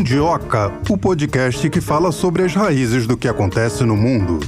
Mundioca, o podcast que fala sobre as raízes do que acontece no mundo.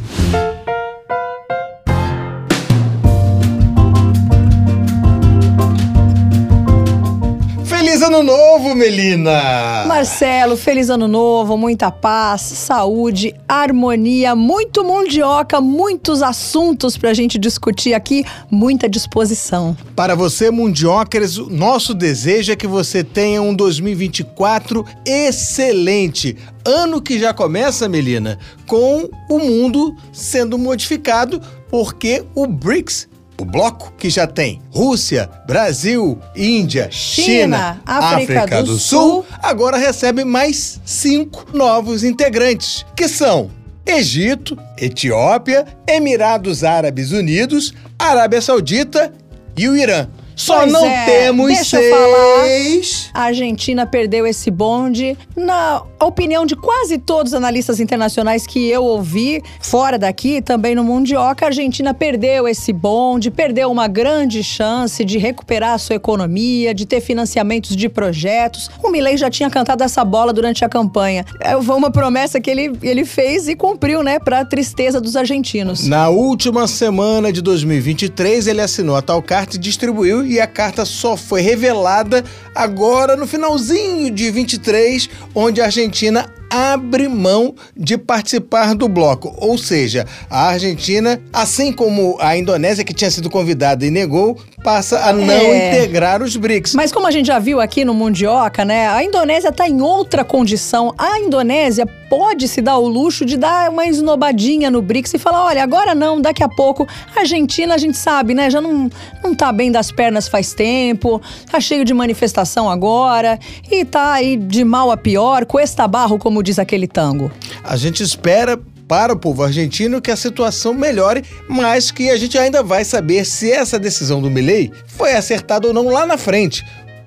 Feliz ano novo, Melina! Marcelo, feliz ano novo, muita paz, saúde, harmonia, muito mundioca, muitos assuntos pra gente discutir aqui, muita disposição. Para você, mundiocas, nosso desejo é que você tenha um 2024 excelente. Ano que já começa, Melina, com o mundo sendo modificado porque o BRICS o bloco que já tem Rússia, Brasil, Índia, China, China África, África, do, Sul, Sul, agora recebe mais cinco novos integrantes, que são Egito, Etiópia, Emirados Árabes Unidos, Arábia Saudita e o Irã. Só Pois não é, temos deixa eu falar. seis. A Argentina perdeu esse bonde. Na opinião de quase todos os analistas internacionais que eu ouvi, fora daqui, também no Mundioca, a Argentina perdeu esse bonde, perdeu uma grande chance de recuperar a sua economia, de ter financiamentos de projetos. O Milei já tinha cantado essa bola durante a campanha. É, Foi uma promessa que ele, ele fez e cumpriu, né, para tristeza dos argentinos. Na última semana de 2023, ele assinou a tal carta e distribuiu, e a carta só foi revelada agora no finalzinho de 23, onde a Argentina abre mão de participar do bloco. Ou seja, a Argentina, assim como a Indonésia, que tinha sido convidada e negou, passa a não É. integrar os BRICS. Mas como a gente já viu aqui no Mundioca, né? A Indonésia está em outra condição. A Indonésia pode se dar o luxo de dar uma esnobadinha no BRICS e falar: olha, agora não, daqui a pouco. A Argentina, a gente sabe, né? Já não, não tá bem das pernas faz tempo, tá cheio de manifestação agora e tá aí de mal a pior, cuesta barro, como diz aquele tango. A gente espera para o povo argentino que a situação melhore, mas que a gente ainda vai saber se essa decisão do Milei foi acertada ou não lá na frente.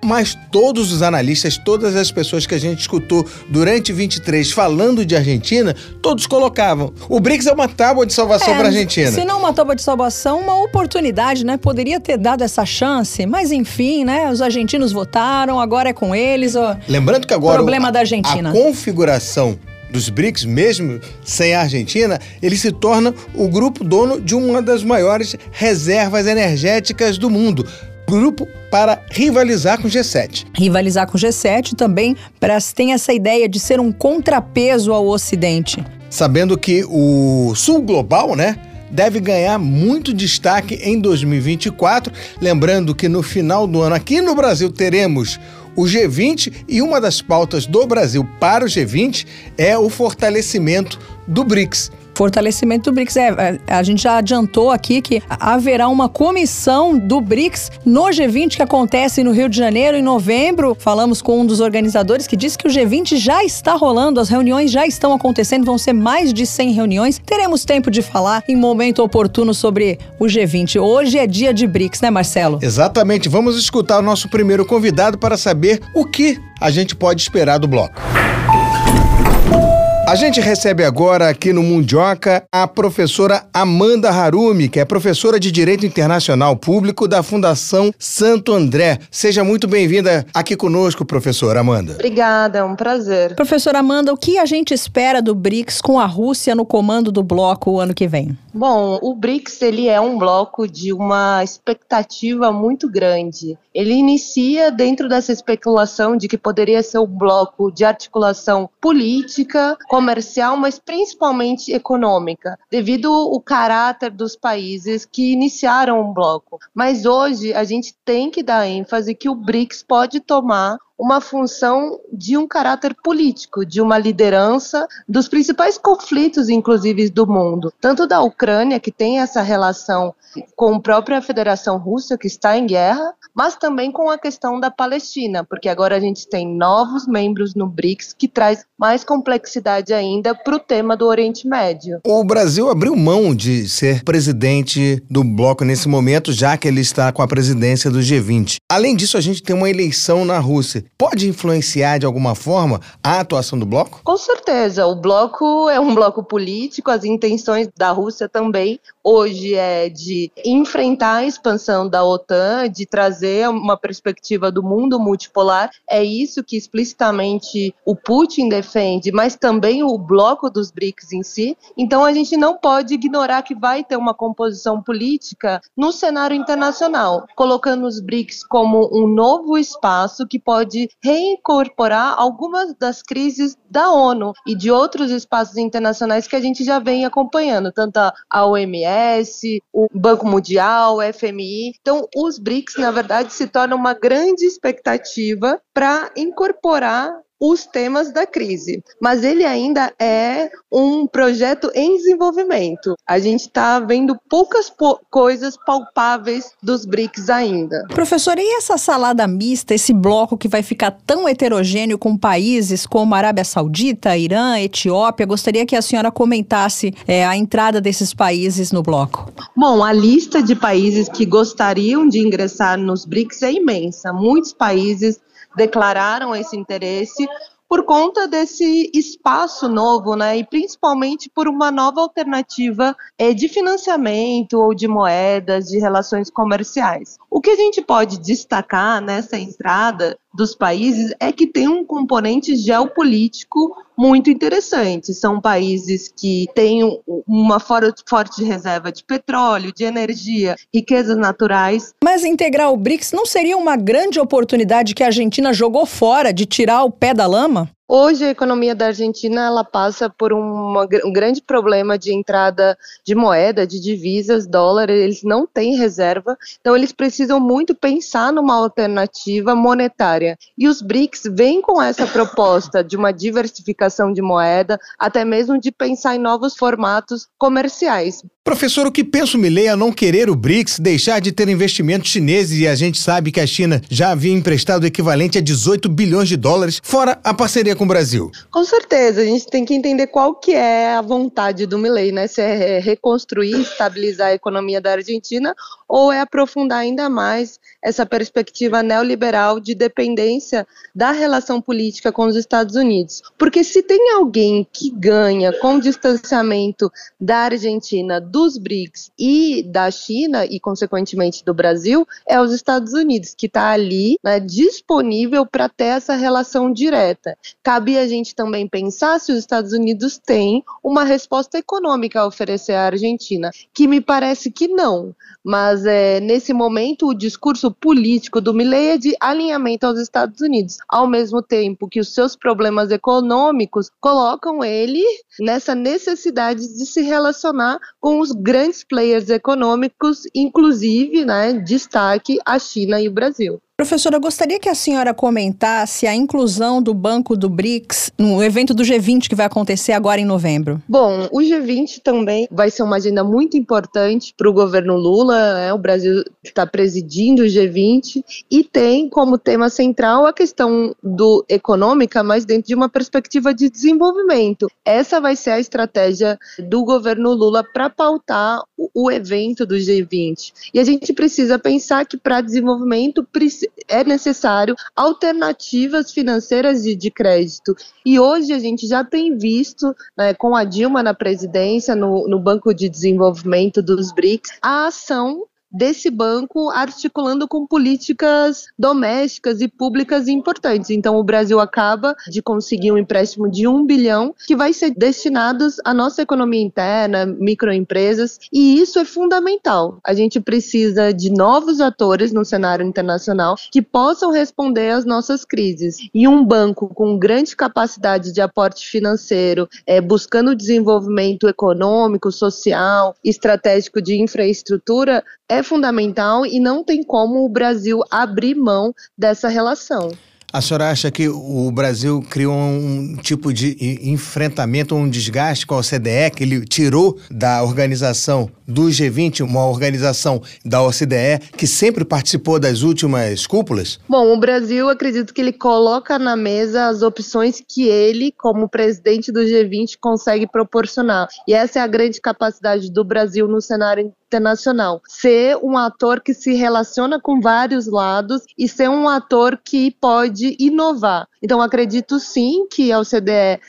Mas todos os analistas, todas as pessoas que a gente escutou durante 23 falando de Argentina, todos colocavam: o BRICS é uma tábua de salvação para a Argentina. Se não uma tábua de salvação, uma oportunidade, né? Poderia ter dado essa chance, mas enfim, né? Os argentinos votaram, agora é com eles. Ó. Lembrando que agora Problema o- da Argentina. a configuração dos BRICS, mesmo sem a Argentina, ele se torna o grupo dono de uma das maiores reservas energéticas do mundo. Grupo para rivalizar com o G7. rivalizar com o G7 também para tem essa ideia de ser um contrapeso ao Ocidente. Sabendo que o Sul Global, né? Deve ganhar muito destaque em 2024. Lembrando que no final do ano, aqui no Brasil, teremos o G20 e uma das pautas do Brasil para o G20 é o fortalecimento do BRICS. Fortalecimento do BRICS. É, é, a gente já adiantou aqui que haverá uma comissão do BRICS no G20 que acontece no Rio de Janeiro em novembro. Falamos com um dos organizadores que disse que o G20 já está rolando, as reuniões já estão acontecendo, vão ser mais de 100 reuniões. Teremos tempo de falar em momento oportuno sobre o G20. Hoje é dia de BRICS, né, Marcelo? Exatamente. Vamos escutar o nosso primeiro convidado para saber o que a gente pode esperar do bloco. A gente recebe agora aqui no Mundioca a professora Amanda Harumi, que é professora de Direito Internacional Público da Fundação Santo André. Seja muito bem-vinda aqui conosco, professora Amanda. Obrigada, é um prazer. Professora Amanda, o que a gente espera do BRICS com a Rússia no comando do bloco o ano que vem? Bom, o BRICS ele é um bloco de uma expectativa muito grande. Ele inicia dentro dessa especulação de que poderia ser um bloco de articulação política, comercial, mas principalmente econômica, devido ao caráter dos países que iniciaram o bloco. Mas hoje a gente tem que dar ênfase que o BRICS pode tomar uma função de um caráter político, de uma liderança dos principais conflitos, inclusive, do mundo, tanto da Ucrânia, que tem essa relação com a própria Federação Russa, que está em guerra, mas também com a questão da Palestina, porque agora a gente tem novos membros no BRICS que traz mais complexidade ainda para o tema do Oriente Médio. O Brasil abriu mão de ser presidente do bloco nesse momento, já que ele está com a presidência do G20. Além disso, a gente tem uma eleição na Rússia. Pode influenciar de alguma forma a atuação do bloco? Com certeza. O bloco é um bloco político, as intenções da Rússia também hoje é de enfrentar a expansão da OTAN, de trazer uma perspectiva do mundo multipolar. É isso que explicitamente o Putin defende, mas também o bloco dos BRICS em si. Então a gente não pode ignorar que vai ter uma composição política no cenário internacional, colocando os BRICS como um novo espaço que pode reincorporar algumas das crises da ONU e de outros espaços internacionais que a gente já vem acompanhando, tanto a OMS, o Banco Mundial, o FMI. Então, os BRICS, na verdade, se tornam uma grande expectativa para incorporar os temas da crise. Mas ele ainda é um projeto em desenvolvimento. A gente está vendo poucas po coisas palpáveis dos BRICS ainda. Professor, e essa salada mista, esse bloco que vai ficar tão heterogêneo com países como Arábia Saudita, Irã, Etiópia? Gostaria que a senhora comentasse é, a entrada desses países no bloco. Bom, a lista de países que gostariam de ingressar nos BRICS é imensa. Muitos países declararam esse interesse por conta desse espaço novo, né? E principalmente por uma nova alternativa é, de financiamento ou de moedas, de relações comerciais. O que a gente pode destacar nessa entrada dos países é que tem um componente geopolítico muito interessante. São países que têm uma forte reserva de petróleo, de energia, riquezas naturais. Mas integrar o BRICS não seria uma grande oportunidade que a Argentina jogou fora de tirar o pé da lama? Hoje a economia da Argentina ela passa por uma, um grande problema de entrada de moeda, de divisas, dólar, eles não têm reserva, então eles precisam muito pensar numa alternativa monetária. E os BRICS vêm com essa proposta de uma diversificação de moeda, até mesmo de pensar em novos formatos comerciais. Professor, o que pensa o a não querer o BRICS, deixar de ter investimentos chineses e a gente sabe que a China já havia emprestado o equivalente a 18 bilhões de dólares, fora a parceria com o Brasil? Com certeza, a gente tem que entender qual que é a vontade do Milley, né? Se é reconstruir, estabilizar a economia da Argentina ou é aprofundar ainda mais essa perspectiva neoliberal de dependência da relação política com os Estados Unidos. Porque se tem alguém que ganha com o distanciamento da Argentina, dos BRICS e da China e, consequentemente, do Brasil, é os Estados Unidos, que está ali né, disponível para ter essa relação direta. Cabe a gente também pensar se os Estados Unidos têm uma resposta econômica a oferecer à Argentina, que me parece que não. Mas é, nesse momento o discurso político do Milley é de alinhamento aos Estados Unidos, ao mesmo tempo que os seus problemas econômicos colocam ele nessa necessidade de se relacionar com os grandes players econômicos, inclusive, né, destaque a China e o Brasil. Professora, eu gostaria que a senhora comentasse a inclusão do Banco do BRICS no evento do G20 que vai acontecer agora em novembro. Bom, o G20 também vai ser uma agenda muito importante para o governo Lula. Né? O Brasil está presidindo o G20 e tem como tema central a questão do econômica, mas dentro de uma perspectiva de desenvolvimento. Essa vai ser a estratégia do governo Lula para pautar o, evento do G20. E a gente precisa pensar que para desenvolvimento precisa é necessário alternativas financeiras de, de crédito. E hoje a gente já tem visto, né, com a Dilma na presidência, no, no Banco de Desenvolvimento dos BRICS, a ação desse banco articulando com políticas domésticas e públicas importantes. Então, o Brasil acaba de conseguir um empréstimo de um bilhão que vai ser destinado à nossa economia interna, microempresas, e isso é fundamental. A gente precisa de novos atores no cenário internacional que possam responder às nossas crises. E um banco com grande capacidade de aporte financeiro, é, buscando desenvolvimento econômico, social, estratégico de infraestrutura, é fundamental e não tem como o Brasil abrir mão dessa relação. A senhora acha que o Brasil criou um tipo de enfrentamento, um desgaste com a OCDE, que ele tirou da organização do G20, uma organização da OCDE, que sempre participou das últimas cúpulas? Bom, o Brasil, acredito que ele coloca na mesa as opções que ele, como presidente do G20, consegue proporcionar. E essa é a grande capacidade do Brasil no cenário internacional. Ser um ator que se relaciona com vários lados e ser um ator que pode inovar. Então, acredito sim que a OCDE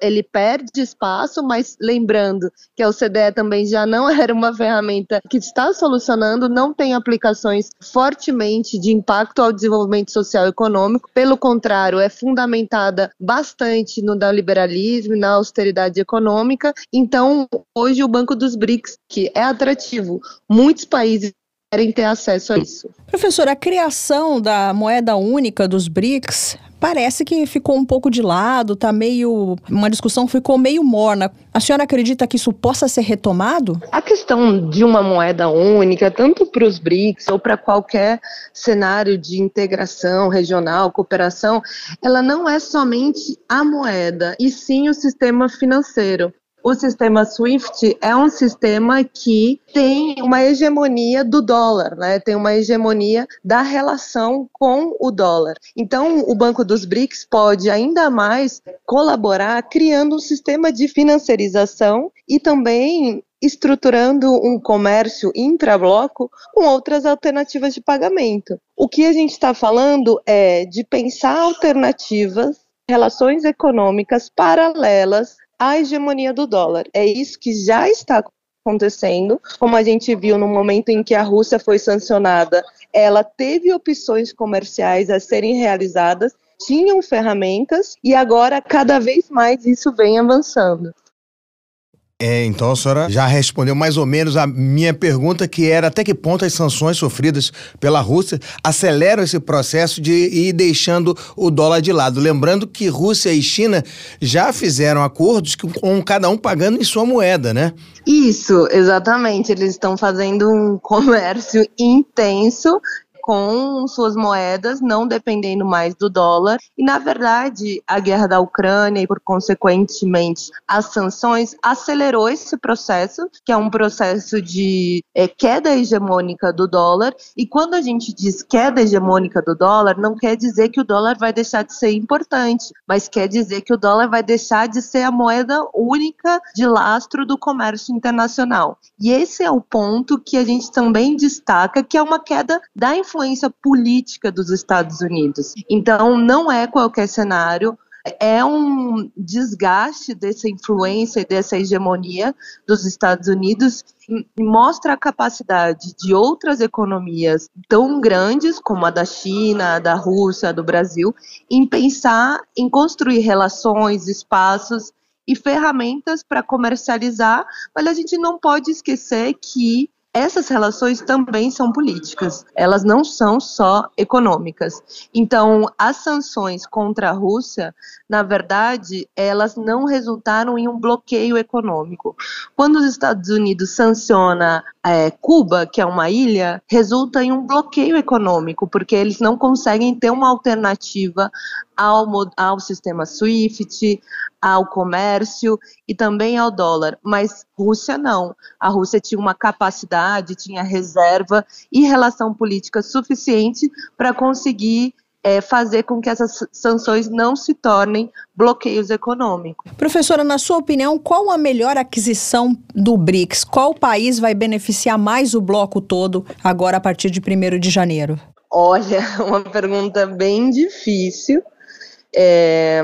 ele perde espaço, mas lembrando que a OCDE também já não era uma ferramenta que está solucionando, não tem aplicações fortemente de impacto ao desenvolvimento social e econômico, pelo contrário, é fundamentada bastante no neoliberalismo na austeridade econômica. Então, hoje o Banco dos BRICS, que é atrativo, muitos países querem ter acesso a isso. Professora, a criação da moeda única dos BRICS parece que ficou um pouco de lado, tá meio. Uma discussão ficou meio morna. A senhora acredita que isso possa ser retomado? A questão de uma moeda única, tanto para os BRICS ou para qualquer cenário de integração regional, cooperação, ela não é somente a moeda, e sim o sistema financeiro. O sistema SWIFT é um sistema que tem uma hegemonia do dólar, né? tem uma hegemonia da relação com o dólar. Então, o Banco dos BRICS pode ainda mais colaborar criando um sistema de financiarização e também estruturando um comércio intrabloco com outras alternativas de pagamento. O que a gente está falando é de pensar alternativas relações econômicas paralelas a hegemonia do dólar. É isso que já está acontecendo, como a gente viu no momento em que a Rússia foi sancionada, ela teve opções comerciais a serem realizadas, tinham ferramentas e agora cada vez mais isso vem avançando. É, então a senhora já respondeu mais ou menos a minha pergunta, que era até que ponto as sanções sofridas pela Rússia aceleram esse processo de ir deixando o dólar de lado. Lembrando que Rússia e China já fizeram acordos com cada um pagando em sua moeda, né? Isso, exatamente. Eles estão fazendo um comércio intenso com suas moedas, não dependendo mais do dólar. E, na verdade, a guerra da Ucrânia e, por consequentemente, as sanções acelerou esse processo, que é um processo de é, queda hegemônica do dólar. E quando a gente diz queda hegemônica do dólar, não quer dizer que o dólar vai deixar de ser importante, mas quer dizer que o dólar vai deixar de ser a moeda única de lastro do comércio internacional. E esse é o ponto que a gente também destaca, que é uma queda da inflação influência política dos Estados Unidos. Então, não é qualquer cenário é um desgaste dessa influência e dessa hegemonia dos Estados Unidos e mostra a capacidade de outras economias tão grandes como a da China, a da Rússia, a do Brasil, em pensar em construir relações, espaços e ferramentas para comercializar, mas a gente não pode esquecer que essas relações também são políticas, elas não são só econômicas. Então, as sanções contra a Rússia, na verdade, elas não resultaram em um bloqueio econômico. Quando os Estados Unidos sanciona é, Cuba, que é uma ilha, resulta em um bloqueio econômico, porque eles não conseguem ter uma alternativa ao, ao sistema SWIFT, ao comércio e também ao dólar. Mas Rússia não. A Rússia tinha uma capacidade, tinha reserva e relação política suficiente para conseguir é, fazer com que essas sanções não se tornem bloqueios econômicos. Professora, na sua opinião, qual a melhor aquisição do BRICS? Qual país vai beneficiar mais o bloco todo agora a partir de 1 de janeiro? Olha, uma pergunta bem difícil. É,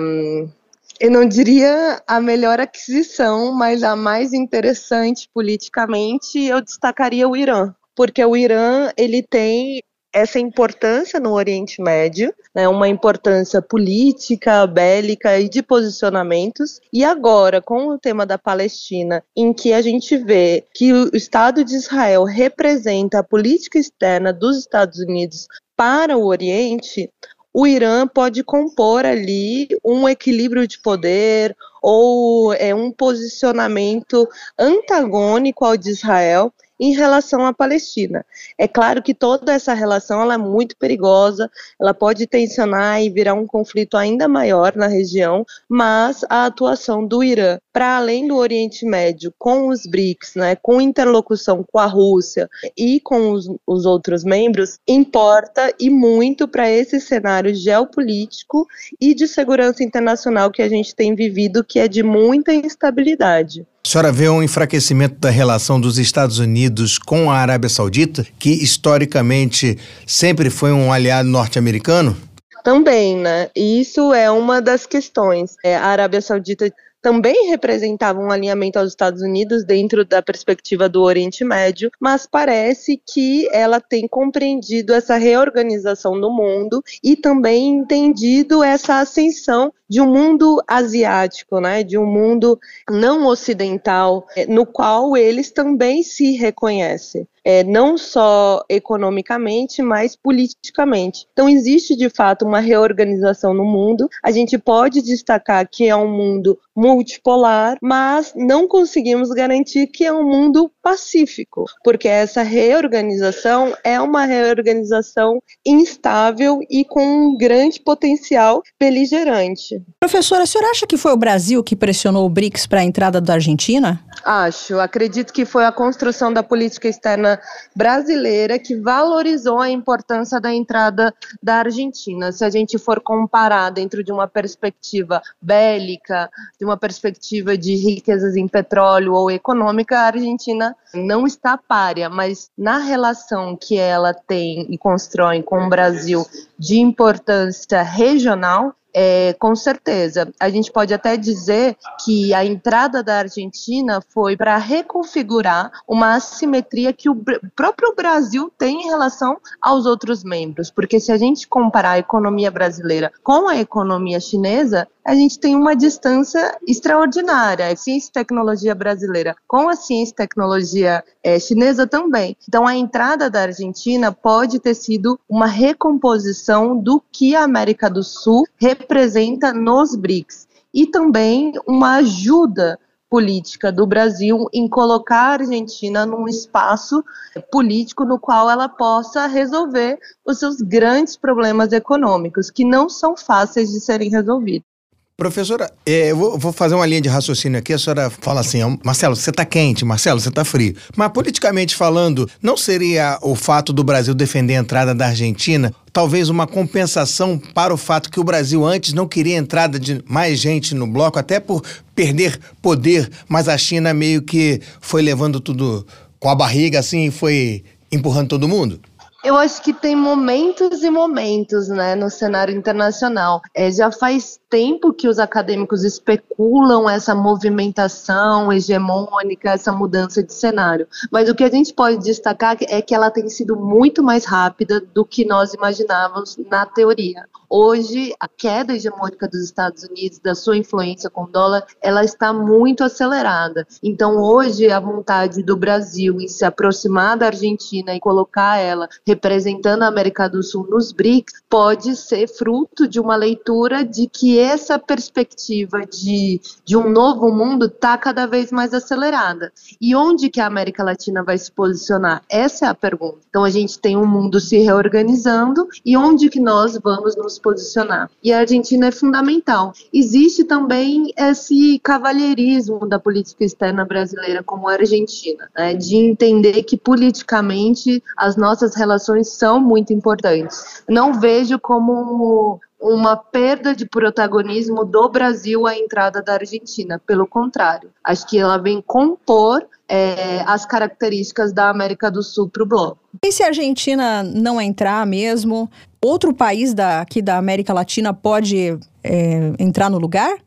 eu não diria a melhor aquisição, mas a mais interessante politicamente, eu destacaria o Irã, porque o Irã ele tem essa importância no Oriente Médio, né, uma importância política, bélica e de posicionamentos. E agora, com o tema da Palestina, em que a gente vê que o Estado de Israel representa a política externa dos Estados Unidos para o Oriente, o Irã pode compor ali um equilíbrio de poder ou é um posicionamento antagônico ao de Israel em relação à Palestina. É claro que toda essa relação ela é muito perigosa, ela pode tensionar e virar um conflito ainda maior na região, mas a atuação do Irã para além do Oriente Médio com os BRICS, né, com interlocução com a Rússia e com os, os outros membros, importa e muito para esse cenário geopolítico e de segurança internacional que a gente tem vivido, que é de muita instabilidade. A senhora vê um enfraquecimento da relação dos Estados Unidos com a Arábia Saudita, que historicamente sempre foi um aliado norte-americano? Também, né? Isso é uma das questões. É, a Arábia Saudita também representava um alinhamento aos Estados Unidos dentro da perspectiva do Oriente Médio, mas parece que ela tem compreendido essa reorganização do mundo e também entendido essa ascensão de um mundo asiático, né, de um mundo não ocidental, eh, no qual eles também se reconhecem. É, não só economicamente, mas politicamente. Então, existe de fato uma reorganização no mundo. A gente pode destacar que é um mundo multipolar, mas não conseguimos garantir que é um mundo pacífico, porque essa reorganização é uma reorganização instável e com um grande potencial beligerante. Professora, a senhora acha que foi o Brasil que pressionou o BRICS para a entrada da Argentina? Acho. Acredito que foi a construção da política externa brasileira que valorizou a importância da entrada da Argentina. Se a gente for comparar dentro de uma perspectiva bélica, de uma perspectiva de riquezas em petróleo ou econômica, a Argentina não está párea, mas na relação que ela tem e constrói com o Brasil de importância regional, é, com certeza. A gente pode até dizer que a entrada da Argentina foi para reconfigurar uma assimetria que o próprio Brasil tem em relação aos outros membros. Porque se a gente comparar a economia brasileira com a economia chinesa, a gente tem uma distância extraordinária. A ciência e tecnologia brasileira com a ciência e tecnologia é, chinesa também. Então, a entrada da Argentina pode ter sido uma recomposição do que a América do Sul representa nos BRICS e também uma ajuda política do Brasil em colocar a Argentina num espaço político no qual ela possa resolver os seus grandes problemas econômicos, que não são fáceis de serem resolvidos. Professora, é, eu vou, vou, fazer uma linha de raciocínio aqui. A senhora fala assim: Marcelo, você está quente, Marcelo, você está frio. Mas politicamente falando, não seria o fato do Brasil defender a entrada da Argentina talvez uma compensação para o fato que o Brasil antes não queria entrada de mais gente no bloco, até por perder poder, mas a China meio que foi levando tudo com a barriga assim e foi empurrando todo mundo? Eu acho que tem momentos e momentos, né, no cenário internacional. É, já faz tempo que os acadêmicos especulam essa movimentação hegemônica, essa mudança de cenário. Mas o que a gente pode destacar é que ela tem sido muito mais rápida do que nós imaginávamos na teoria. Hoje, a queda hegemônica dos Estados Unidos, da sua influência com o dólar, ela está muito acelerada. Então, hoje, a vontade do Brasil em se aproximar da Argentina e colocar ela representando a América do Sul nos BRICS pode ser fruto de uma leitura de que essa perspectiva de, de um novo mundo está cada vez mais acelerada. E onde que a América Latina vai se posicionar? Essa é a pergunta. Então, a gente tem um mundo se reorganizando e onde que nós vamos nos posicionar. E a Argentina é fundamental. Existe também esse cavalheirismo da política externa brasileira como a Argentina, né, de entender que politicamente as nossas relações são muito importantes. Não vejo como uma perda de protagonismo do Brasil à entrada da Argentina. Pelo contrário, acho que ela vem compor é, as características da América do Sul para o bloco. E se a Argentina não entrar mesmo, outro país da, aqui da América Latina pode é, entrar no lugar?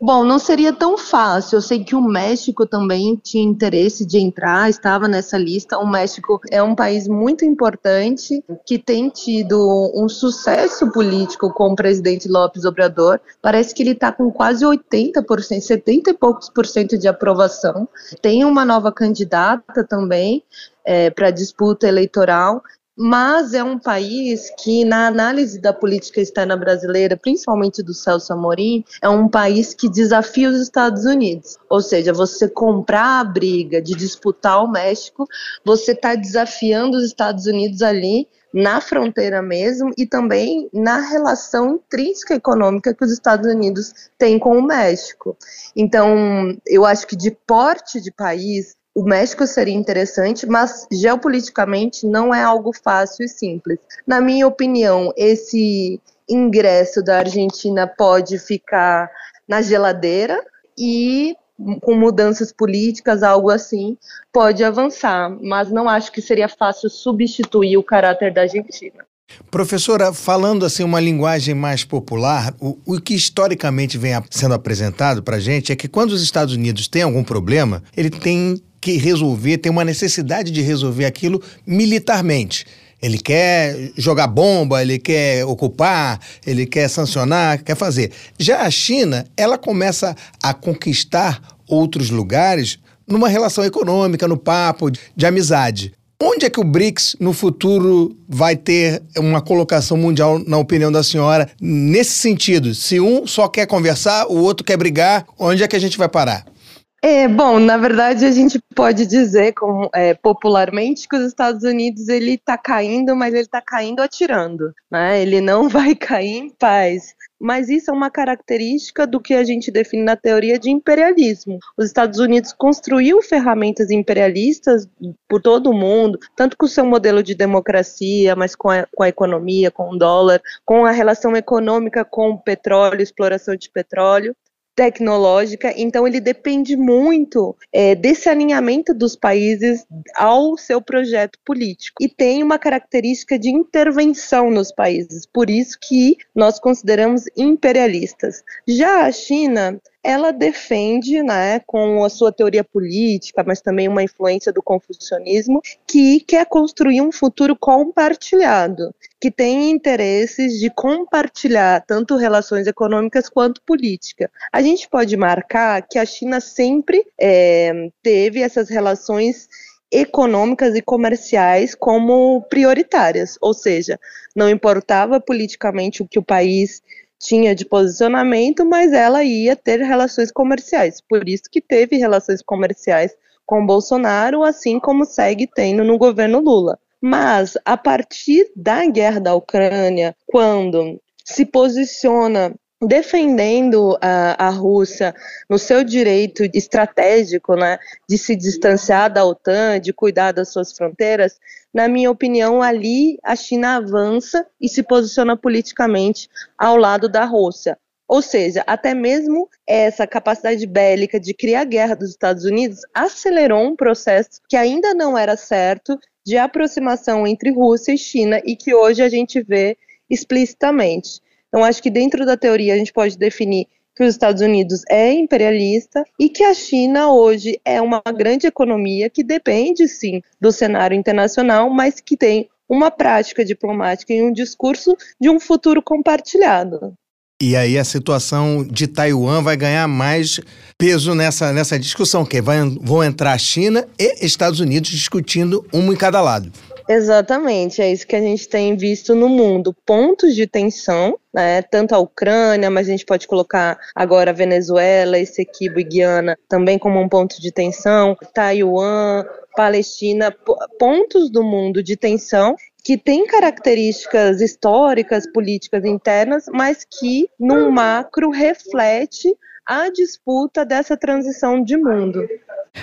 Bom, não seria tão fácil. Eu sei que o México também tinha interesse de entrar, estava nessa lista. O México é um país muito importante que tem tido um sucesso político com o presidente López Obrador. Parece que ele está com quase 80%, 70 e poucos por cento de aprovação. Tem uma nova candidata também é, para disputa eleitoral mas é um país que, na análise da política externa brasileira, principalmente do Celso Amorim, é um país que desafia os Estados Unidos. Ou seja, você comprar a briga de disputar o México, você está desafiando os Estados Unidos ali na fronteira mesmo e também na relação intrínseca econômica que os Estados Unidos têm com o México. Então, eu acho que de porte de país, o México seria interessante, mas geopoliticamente não é algo fácil e simples. Na minha opinião, esse ingresso da Argentina pode ficar na geladeira e com mudanças políticas, algo assim, pode avançar, mas não acho que seria fácil substituir o caráter da Argentina. Professora, falando assim uma linguagem mais popular, o, o que historicamente vem sendo apresentado para a gente é que quando os Estados Unidos têm algum problema, ele tem que resolver, tem uma necessidade de resolver aquilo militarmente. Ele quer jogar bomba, ele quer ocupar, ele quer sancionar, quer fazer. Já a China, ela começa a conquistar outros lugares numa relação econômica, no papo, de amizade. Onde é que o BRICS no futuro vai ter uma colocação mundial, na opinião da senhora, nesse sentido? Se um só quer conversar, o outro quer brigar, onde é que a gente vai parar? É, bom, na verdade a gente pode dizer é, popularmente que os Estados Unidos ele está caindo, mas ele está caindo atirando, né? Ele não vai cair em paz. Mas isso é uma característica do que a gente define na teoria de imperialismo. Os Estados Unidos construiu ferramentas imperialistas por todo o mundo, tanto com o seu modelo de democracia, mas com a, com a economia, com o dólar, com a relação econômica com o petróleo, exploração de petróleo tecnológica, então ele depende muito é, desse alinhamento dos países ao seu projeto político e tem uma característica de intervenção nos países, por isso que nós consideramos imperialistas. Já a China ela defende, né, com a sua teoria política, mas também uma influência do confucionismo, que quer construir um futuro compartilhado, que tem interesses de compartilhar tanto relações econômicas quanto política. A gente pode marcar que a China sempre é, teve essas relações econômicas e comerciais como prioritárias, ou seja, não importava politicamente o que o país tinha de posicionamento, mas ela ia ter relações comerciais. Por isso que teve relações comerciais com Bolsonaro, assim como segue tendo no governo Lula. Mas a partir da guerra da Ucrânia, quando se posiciona defendendo a, a Rússia no seu direito estratégico, né, de se distanciar da OTAN, de cuidar das suas fronteiras, na minha opinião, ali a China avança e se posiciona politicamente ao lado da Rússia. Ou seja, até mesmo essa capacidade bélica de criar guerra dos Estados Unidos acelerou um processo que ainda não era certo de aproximação entre Rússia e China e que hoje a gente vê explicitamente. Então, acho que dentro da teoria a gente pode definir que os Estados Unidos é imperialista e que a China hoje é uma grande economia que depende sim do cenário internacional, mas que tem uma prática diplomática e um discurso de um futuro compartilhado. E aí a situação de Taiwan vai ganhar mais peso nessa, nessa discussão, que vão entrar China e Estados Unidos discutindo um em cada lado. Exatamente, é isso que a gente tem visto no mundo. Pontos de tensão, né, tanto a Ucrânia, mas a gente pode colocar agora a Venezuela, Essequibo e Guiana também como um ponto de tensão, Taiwan, Palestina, pontos do mundo de tensão que têm características históricas, políticas internas, mas que, num macro, reflete a disputa dessa transição de mundo.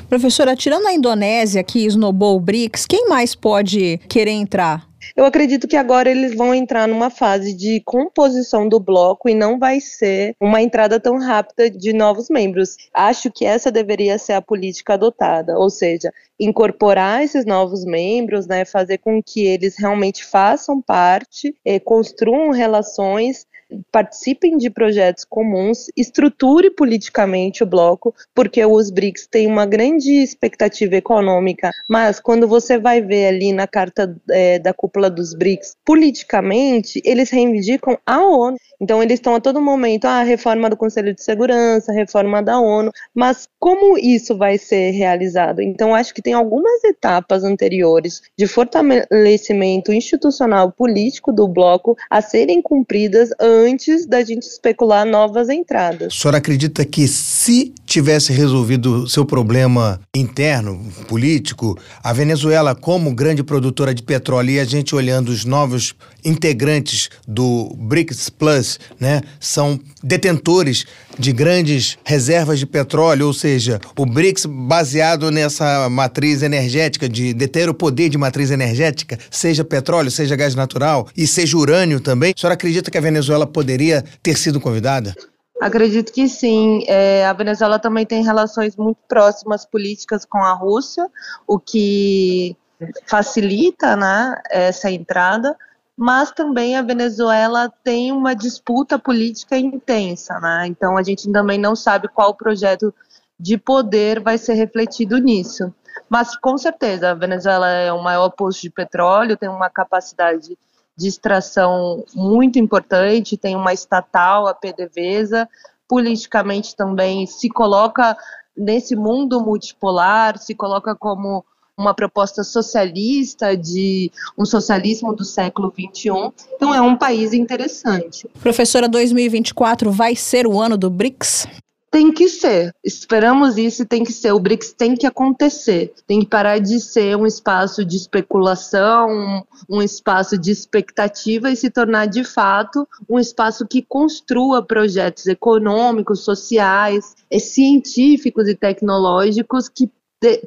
Professora, tirando a Indonésia, que esnobou o BRICS, quem mais pode querer entrar? Eu acredito que agora eles vão entrar numa fase de composição do bloco e não vai ser uma entrada tão rápida de novos membros. Acho que essa deveria ser a política adotada, ou seja, incorporar esses novos membros, né, fazer com que eles realmente façam parte, eh, construam relações participem de projetos comuns, estruture politicamente o bloco, porque os BRICS têm uma grande expectativa econômica, mas quando você vai ver ali na carta é, da cúpula dos BRICS, politicamente, eles reivindicam a ONU. Então, eles estão a todo momento, ah, reforma do Conselho de Segurança, reforma da ONU, mas como isso vai ser realizado? Então, acho que tem algumas etapas anteriores de fortalecimento institucional político do bloco a serem cumpridas antes da gente especular novas entradas. A senhora acredita que se tivesse resolvido o seu problema interno, político, a Venezuela, como grande produtora de petróleo, e a gente olhando os novos integrantes do BRICS Plus, né, são detentores de grandes reservas de petróleo, ou seja, o BRICS baseado nessa matriz energética, de deter o poder de matriz energética, seja petróleo, seja gás natural e seja urânio também. A senhora acredita que a Venezuela poderia ter sido convidada? Acredito que sim. É, a Venezuela também tem relações muito próximas políticas com a Rússia, o que facilita né, essa entrada, mas também a Venezuela tem uma disputa política intensa, né? Então a gente também não sabe qual projeto de poder vai ser refletido nisso. Mas com certeza a Venezuela é o maior posto de petróleo, tem uma capacidade de extração muito importante, tem uma estatal, a PDVSA, politicamente também se coloca nesse mundo multipolar, se coloca como uma proposta socialista de um socialismo do século XXI. Então é um país interessante. Professora, 2024 vai ser o ano do BRICS? Tem que ser. Esperamos isso e tem que ser. O BRICS tem que acontecer. Tem que parar de ser um espaço de especulação, um, um espaço de expectativa e se tornar de fato um espaço que construa projetos econômicos, sociais, científicos e tecnológicos que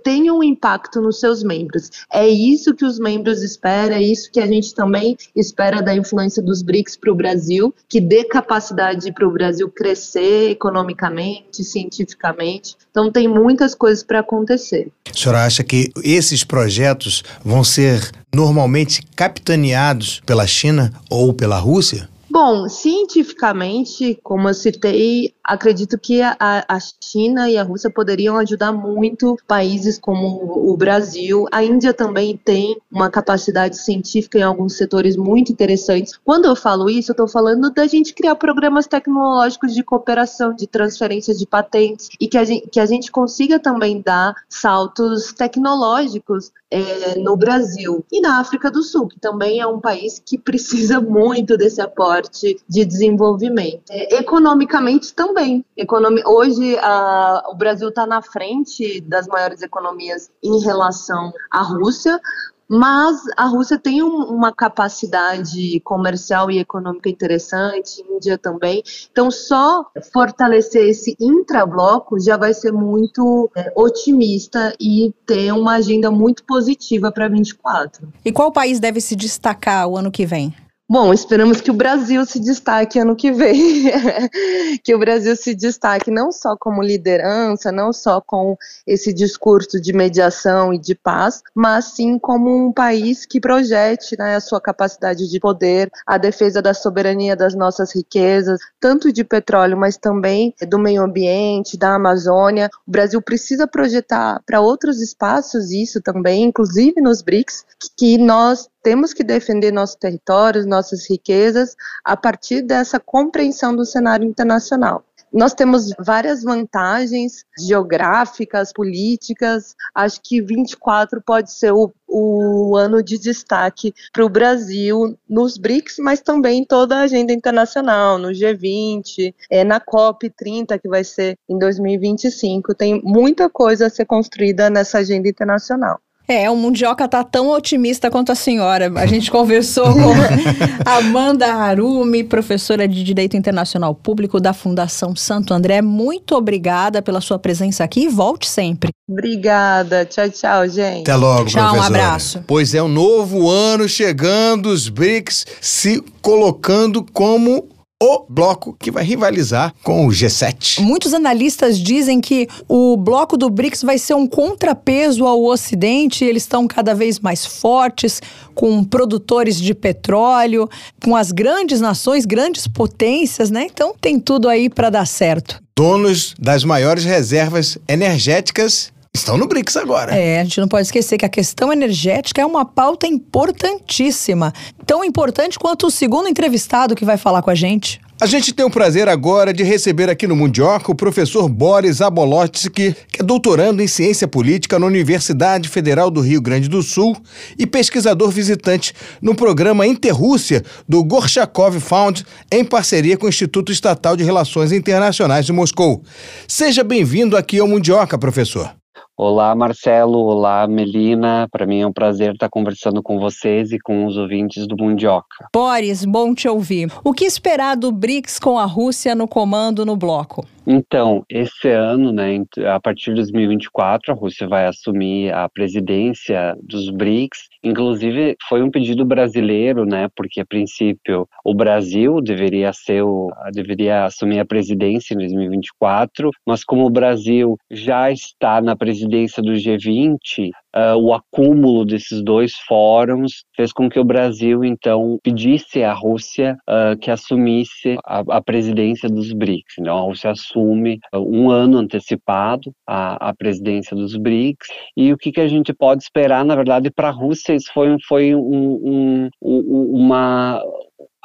tenham um impacto nos seus membros. É isso que os membros esperam, é isso que a gente também espera da influência dos BRICS para o Brasil, que dê capacidade para o Brasil crescer economicamente, cientificamente. Então, tem muitas coisas para acontecer. A senhora acha que esses projetos vão ser normalmente capitaneados pela China ou pela Rússia? Bom, cientificamente, como eu citei, acredito que a, a, China e a Rússia poderiam ajudar muito países como o Brasil. A Índia também tem uma capacidade científica em alguns setores muito interessantes. Quando eu falo isso, eu estou falando da gente criar programas tecnológicos de cooperação, de transferência de patentes e que a gente, que a gente consiga também dar saltos tecnológicos é, no Brasil e na África do Sul, que também é um país que precisa muito desse aporte de desenvolvimento. É, economicamente também. Economi hoje a, o Brasil está na frente das maiores economias em relação à Rússia, mas a Rússia tem um, uma capacidade comercial e econômica interessante, Índia também. Então, só fortalecer esse intrabloco já vai ser muito é, otimista e ter uma agenda muito positiva para 24. E qual país deve se destacar o ano que vem? Bom, esperamos que o Brasil se destaque ano que vem, que o Brasil se destaque não só como liderança, não só com esse discurso de mediação e de paz, mas sim como um país que projete né, a sua capacidade de poder, a defesa da soberania das nossas riquezas, tanto de petróleo, mas também do meio ambiente, da Amazônia. O Brasil precisa projetar para outros espaços isso também, inclusive nos BRICS, que nós temos que defender nossos territórios, nossas riquezas, a partir dessa compreensão do cenário internacional. Nós temos várias vantagens geográficas, políticas. Acho que 24 pode ser o, o ano de destaque para o Brasil nos BRICS, mas também em toda a agenda internacional, no G20, é, na COP30, que vai ser em 2025. Tem muita coisa a ser construída nessa agenda internacional. É, o Mundioca tá tão otimista quanto a senhora. A gente conversou com Amanda Harumi, professora de Direito Internacional Público da Fundação Santo André. Muito obrigada pela sua presença aqui e volte sempre. Obrigada. Tchau, tchau, gente. Até logo, tchau, professora. um abraço. Pois é, um novo ano chegando, os BRICS se colocando como o bloco que vai rivalizar com o G7. Muitos analistas dizem que o bloco do BRICS vai ser um contrapeso ao Ocidente, eles estão cada vez mais fortes, com produtores de petróleo, com as grandes nações, grandes potências, né? Então tem tudo aí para dar certo. Donos das maiores reservas energéticas estão no BRICS agora. É, a gente não pode esquecer que a questão energética é uma pauta importantíssima. Tão importante quanto o segundo entrevistado que vai falar com a gente. A gente tem o prazer agora de receber aqui no Mundioca o professor Boris Abolotsky, que é doutorando em ciência política na Universidade Federal do Rio Grande do Sul e pesquisador visitante no programa Interrússia do Gorchakov Fund, em parceria com o Instituto Estatal de Relações Internacionais de Moscou. Seja bem-vindo aqui ao Mundioca, professor. Olá, Marcelo. Olá, Melina. Para mim é um prazer estar conversando com vocês e com os ouvintes do Mundioca. Boris, bom te ouvir. O que esperar do BRICS com a Rússia no comando no bloco? Então, esse ano, né, a partir de 2024, a Rússia vai assumir a presidência dos BRICS. Inclusive, foi um pedido brasileiro, né? Porque, a princípio, o Brasil deveria ser o, deveria assumir a presidência em 2024, mas como o Brasil já está na presidência do G20, Uh, o acúmulo desses dois fóruns fez com que o Brasil, então, pedisse à Rússia uh, que assumisse a, a, presidência dos BRICS. Então, a Rússia assume uh, um ano antecipado a, a, presidência dos BRICS. E o que, que a gente pode esperar, na verdade, para a Rússia, isso foi, foi um, um, um, uma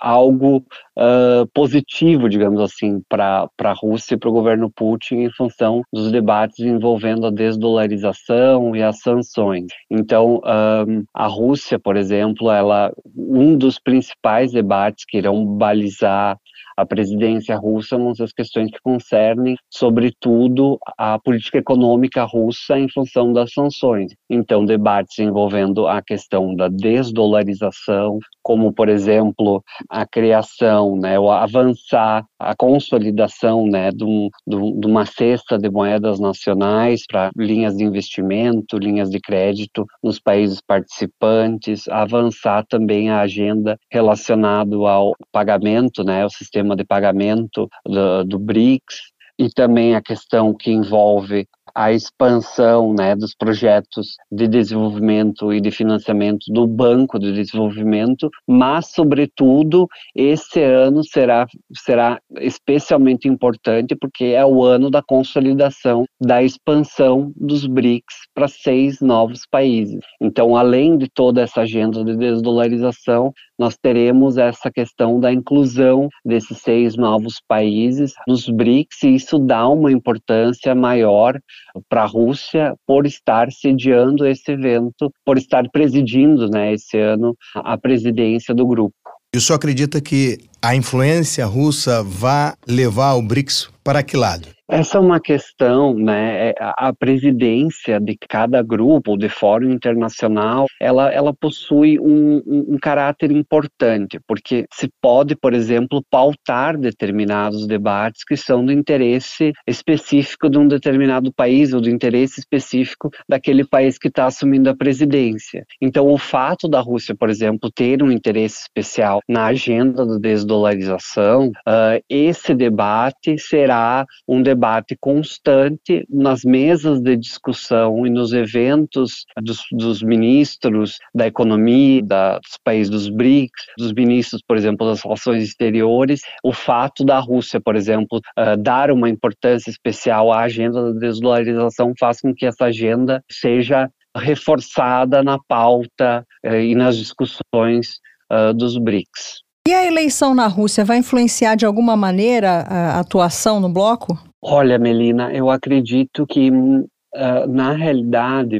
algo uh, positivo, digamos assim, para a Rússia e para o governo Putin em função dos debates envolvendo a desdolarização e as sanções. Então, um, a Rússia, por exemplo, ela um dos principais debates que irão balizar a presidência russa vão ser as questões que concernem, sobretudo, a política econômica russa em função das sanções. Então, debates envolvendo a questão da desdolarização, como, por exemplo, a criação, né, o avançar, a consolidação né, de, um, de uma cesta de moedas nacionais para linhas de investimento, linhas de crédito nos países participantes, avançar também a agenda relacionada ao pagamento, né, o sistema de pagamento do, do BRICS, e também a questão que envolve a expansão né, dos projetos de desenvolvimento e de financiamento do Banco de Desenvolvimento, mas, sobretudo, esse ano será, será especialmente importante porque é o ano da consolidação da expansão dos BRICS para seis novos países. Então, além de toda essa agenda de desdolarização, nós teremos essa questão da inclusão desses seis novos países nos BRICS, e isso dá uma importância maior para a Rússia por estar sediando esse evento, por estar presidindo né, esse ano a presidência do grupo. E o senhor acredita que a influência russa vai levar o BRICS para que lado? Essa é uma questão, né? É, a presidência de cada grupo, de fórum internacional, ela, ela possui um, um, um, caráter importante, porque se pode, por exemplo, pautar determinados debates que são do interesse específico de um determinado país ou do interesse específico daquele país que está assumindo a presidência. Então, o fato da Rússia, por exemplo, ter um interesse especial na agenda da desdolarização, uh, esse debate será um debate constante nas mesas de discussão e nos eventos dos, dos ministros da economia, da, dos países dos BRICS, dos ministros, por exemplo, das relações exteriores, o fato da Rússia, por exemplo, uh, dar uma importância especial à agenda da desdolarização faz com que essa agenda seja reforçada na pauta uh, e nas discussões uh, dos BRICS. E a eleição na Rússia vai influenciar de alguma maneira a atuação no bloco? Olha, Melina, eu acredito que Uh, na realidade,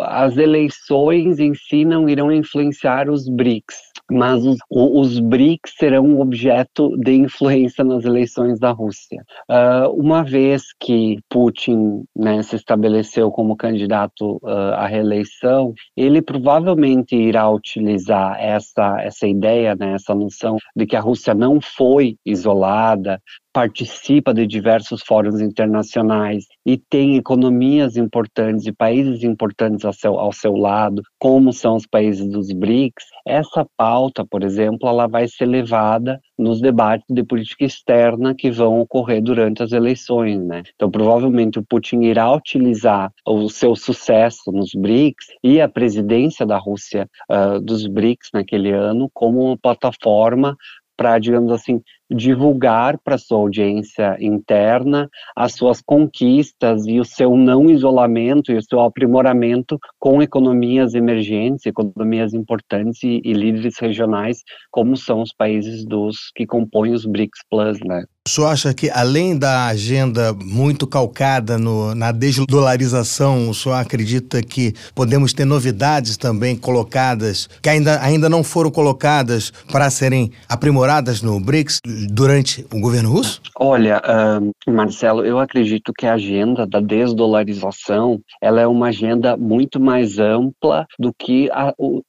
as eleições em si não irão influenciar os BRICS, mas os, os BRICS serão objeto de influência nas eleições da Rússia. Uh, uma vez que Putin né, se estabeleceu como candidato uh, à reeleição, ele provavelmente irá utilizar essa, essa ideia, né, essa noção de que a Rússia não foi isolada, participa de diversos fóruns internacionais e tem economias importantes e países importantes ao seu, ao seu lado, como são os países dos BRICS, essa pauta, por exemplo, ela vai ser levada nos debates de política externa que vão ocorrer durante as eleições, né? Então, provavelmente o Putin irá utilizar o seu sucesso nos BRICS e a presidência da Rússia uh, dos BRICS naquele ano como uma plataforma para, digamos assim, divulgar para sua audiência interna as suas conquistas e o seu não isolamento e o seu aprimoramento com economias emergentes, economias importantes e, e líderes regionais, como são os países dos que compõem os BRICS Plus, né? O senhor acha que, além da agenda muito calcada no, na desdolarização, o senhor acredita que podemos ter novidades também colocadas, que ainda, ainda não foram colocadas para serem aprimoradas no BRICS durante o governo russo? Olha, uh, Marcelo, eu acredito que a agenda da desdolarização ela é uma agenda muito mais ampla do que a, o,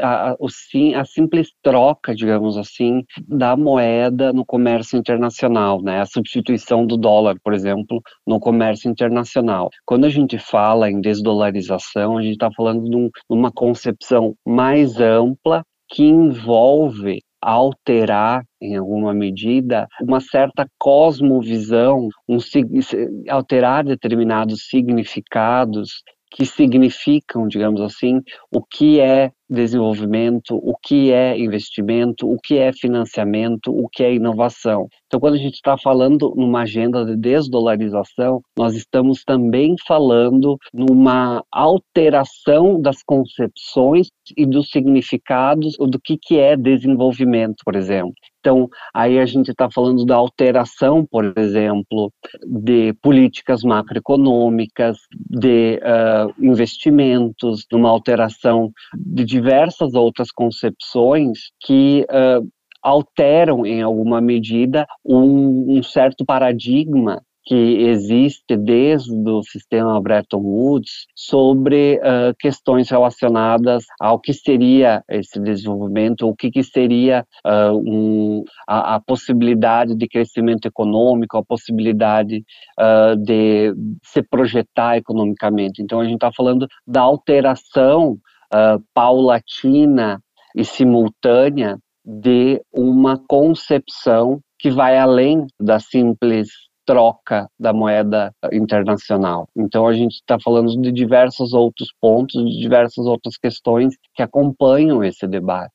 a, o, a simples troca, digamos assim, da moeda no comércio internacional internacional, né? A substituição do dólar, por exemplo, no comércio internacional. Quando a gente fala em desdolarização, a gente está falando de, um, uma concepção mais ampla que envolve alterar, em alguma medida, uma certa cosmovisão, um, alterar determinados significados que significam, digamos assim, o que é desenvolvimento, o que é investimento, o que é financiamento, o que é inovação. Então, quando a gente está falando numa agenda de desdolarização, nós estamos também falando numa alteração das concepções e dos significados do que, que é desenvolvimento, por exemplo. Então, aí a gente está falando da alteração, por exemplo, de políticas macroeconômicas, de uh, investimentos, numa alteração de diversas outras concepções que uh, alteram, em alguma medida, um, um certo paradigma que existe desde o sistema Bretton Woods sobre uh, questões relacionadas ao que seria esse desenvolvimento, o que, que seria uh, um, a, a, possibilidade de crescimento econômico, a possibilidade uh, de se projetar economicamente. Então, a gente está falando da alteração paulatina e simultânea de uma concepção que vai além da simples troca da moeda internacional. Então a gente está falando de diversos outros pontos, de diversas outras questões que acompanham esse debate.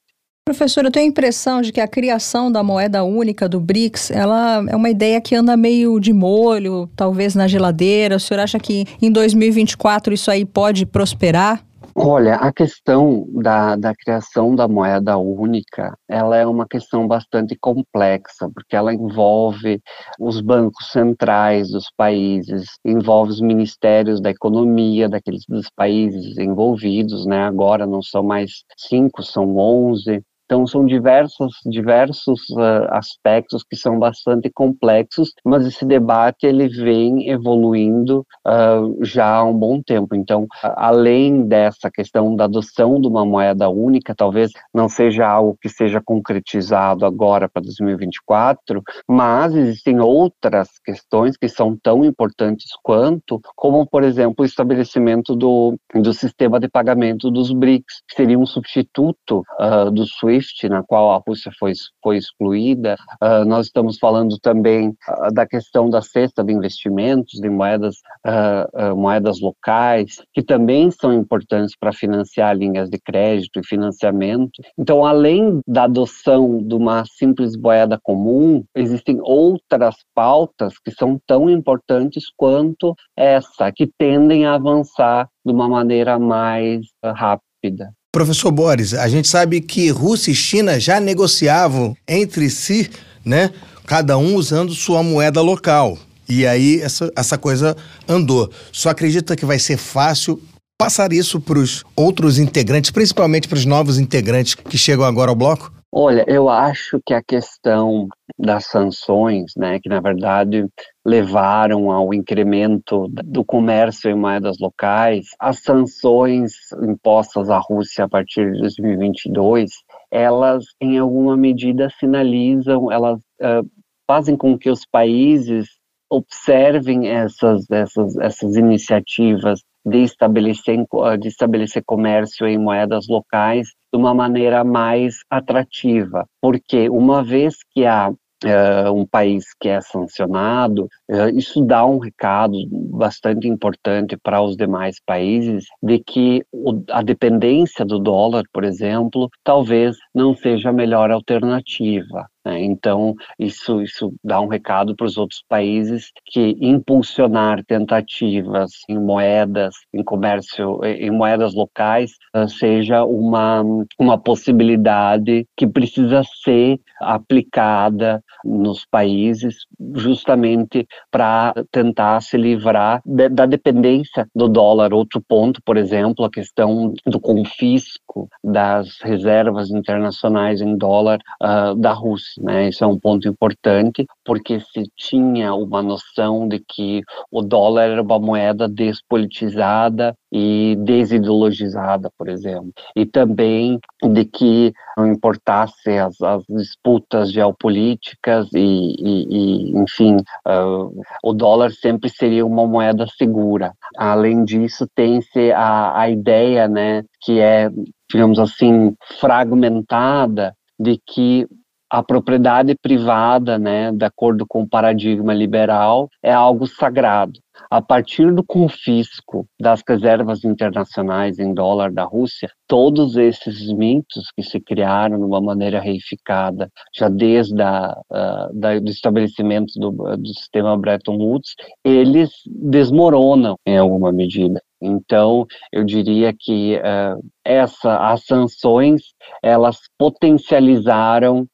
Professor, eu tenho a impressão de que a criação da moeda única do BRICS, ela é uma ideia que anda meio de molho, talvez na geladeira. O senhor acha que em 2024 isso aí pode prosperar? Olha, a questão da, da criação da moeda única, ela é uma questão bastante complexa, porque ela envolve os bancos centrais dos países, envolve os ministérios da economia daqueles dos países envolvidos, né? Agora não são mais cinco, são onze. Então, são diversos, diversos uh, aspectos que são bastante complexos, mas esse debate ele vem evoluindo uh, já há um bom tempo. Então, além dessa questão da adoção de uma moeda única, talvez não seja algo que seja concretizado agora para 2024, mas existem outras questões que são tão importantes quanto, como, por exemplo, o estabelecimento do, do sistema de pagamento dos BRICS, que seria um substituto uh, do SWIFT Na qual a Rússia foi, foi excluída. Uh, nós estamos falando também uh, da questão da cesta de investimentos, de moedas, uh, moedas locais, que também são importantes para financiar linhas de crédito e financiamento. Então, além da adoção de uma simples moeda comum, existem outras pautas que são tão importantes quanto essa, que tendem a avançar de uma maneira mais rápida. Professor Boris, a gente sabe que Rússia e China já negociavam entre si, né? Cada um usando sua moeda local. E aí essa, essa coisa andou. Só acredita que vai ser fácil passar isso para os outros integrantes, principalmente para os novos integrantes que chegam agora ao bloco? Olha, eu acho que a questão das sanções, né, que na verdade levaram ao incremento do comércio em moedas locais, as sanções impostas à Rússia a partir de 2022, elas em alguma medida sinalizam, elas uh, fazem com que os países observem essas, essas, essas iniciativas de estabelecer, de estabelecer comércio em moedas locais de uma maneira mais atrativa, porque uma vez que há Uh, um país que é sancionado, uh, isso dá um recado bastante importante para os demais países de que o, a dependência do dólar, por exemplo, talvez não seja a melhor alternativa. Né? Então, isso, isso dá um recado para os outros países que impulsionar tentativas em moedas, em comércio, em moedas locais, ah, seja uma, uma possibilidade que precisa ser aplicada nos países justamente para tentar se livrar de, da dependência do dólar. Outro ponto, por exemplo, a questão do confisco das reservas internacionais em dólar uh, da Rússia. Né? Isso é um ponto importante, porque se tinha uma noção de que o dólar era uma moeda despolitizada e desideologizada, por exemplo, e também de que não importasse as, as disputas geopolíticas e, e, e enfim, uh, o dólar sempre seria uma moeda segura. Além disso, tem-se a, a ideia, né, que é, digamos assim, fragmentada de que a propriedade privada, né, de acordo com o paradigma liberal, é algo sagrado. A partir do confisco das reservas internacionais em dólar da Rússia, todos esses mitos que se criaram de uma maneira reificada, já desde a, uh, da, do estabelecimento do, do sistema Bretton Woods, eles desmoronam em alguma medida. Então, eu diria que uh, essa, as sanções elas potencializaram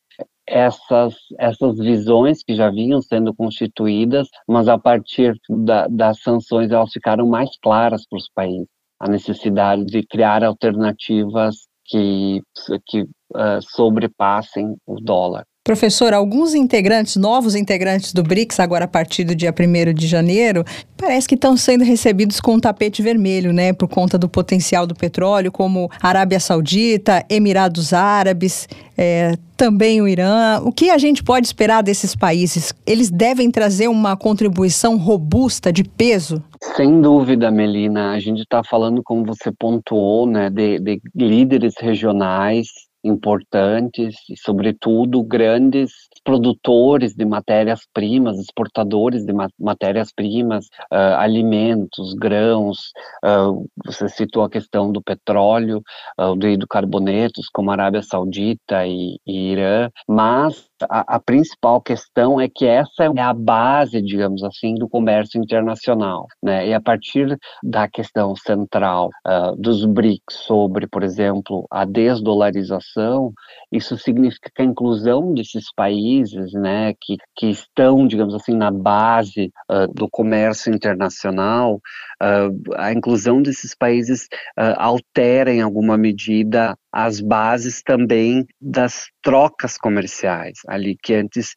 essas, essas visões que já vinham sendo constituídas, mas a partir da, das sanções elas ficaram mais claras para os países. A necessidade de criar alternativas que, que uh, sobrepassem o dólar. Professor, alguns integrantes, novos integrantes do BRICS, agora a partir do dia 1 de janeiro, parece que estão sendo recebidos com um tapete vermelho, né? Por conta do potencial do petróleo, como Arábia Saudita, Emirados Árabes, é, também o Irã. O que a gente pode esperar desses países? Eles devem trazer uma contribuição robusta, de peso? Sem dúvida, Melina. A gente está falando, como você pontuou, né, de, de líderes regionais importantes e, sobretudo, grandes produtores de matérias-primas, exportadores de matérias-primas, uh, alimentos, grãos. Uh, você citou a questão do petróleo, uh, do hidrocarbonetos, como Arábia Saudita e, e Irã, mas a, a, principal questão é que essa é a base, digamos assim, do comércio internacional, né? E a partir da questão central uh, dos BRICS sobre, por exemplo, a desdolarização, isso significa que a inclusão desses países, né, que, que estão, digamos assim, na base uh, do comércio internacional, uh, a inclusão desses países altera em alguma medida as bases também das trocas comerciais, ali que antes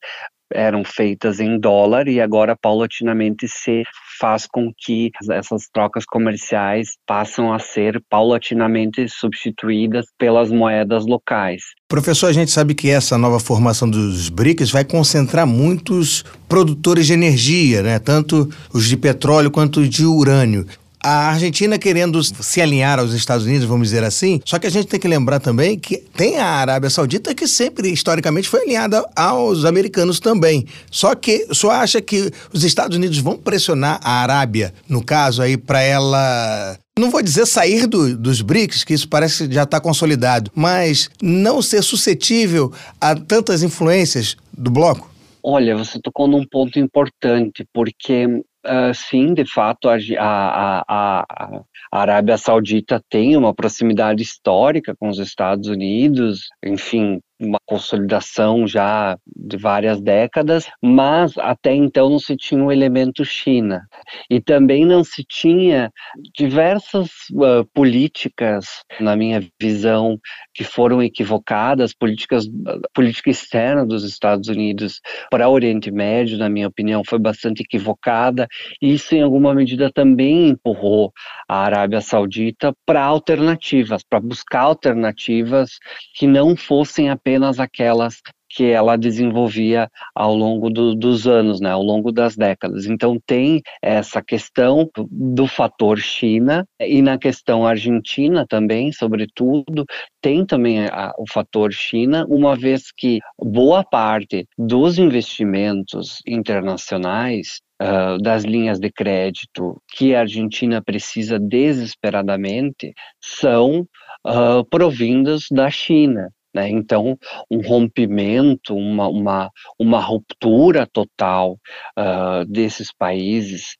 eram feitas em dólar e agora paulatinamente se faz com que essas trocas comerciais passam a ser paulatinamente substituídas pelas moedas locais. Professor, a gente sabe que essa nova formação dos BRICS vai concentrar muitos produtores de energia, né? tanto os de petróleo quanto os de urânio a Argentina querendo se alinhar aos Estados Unidos, vamos dizer assim. Só que a gente tem que lembrar também que tem a Arábia Saudita que sempre, historicamente, foi alinhada aos americanos também. Só que só acha que os Estados Unidos vão pressionar a Arábia, no caso aí, para ela não vou dizer sair do, dos BRICS, que isso parece que já está consolidado, mas não ser suscetível a tantas influências do bloco? Olha, você tocou num ponto importante, porque Uh, sim, de fato, a, a, a, a, Arábia Saudita tem uma proximidade histórica com os Estados Unidos, enfim, uma consolidação já de várias décadas, mas até então não se tinha o elemento China. E também não se tinha diversas uh, políticas, na minha visão, que foram equivocadas, políticas, política externa dos Estados Unidos para o Oriente Médio, na minha opinião, foi bastante equivocada. E isso, em alguma medida, também empurrou a Arábia Saudita para alternativas, para buscar alternativas que não fossem apenas apenas aquelas que ela desenvolvia ao longo do, dos anos, né, ao longo das décadas. Então tem essa questão do fator China e na questão Argentina também, sobretudo, tem também a, o fator China, uma vez que boa parte dos investimentos internacionais Uh, das linhas de crédito que a Argentina precisa desesperadamente são uh, provindas da China. Né? Então, um rompimento, uma, uma, uma ruptura total uh, desses países,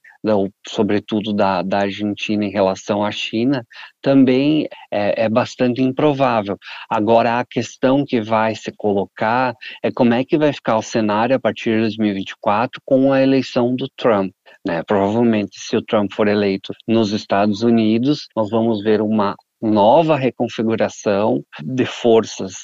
sobretudo da, da Argentina em relação à China, também é, é, bastante improvável. Agora, a questão que vai se colocar é como é que vai ficar o cenário a partir de 2024 com a eleição do Trump. Né? Provavelmente, se o Trump for eleito nos Estados Unidos, nós vamos ver uma nova reconfiguração de forças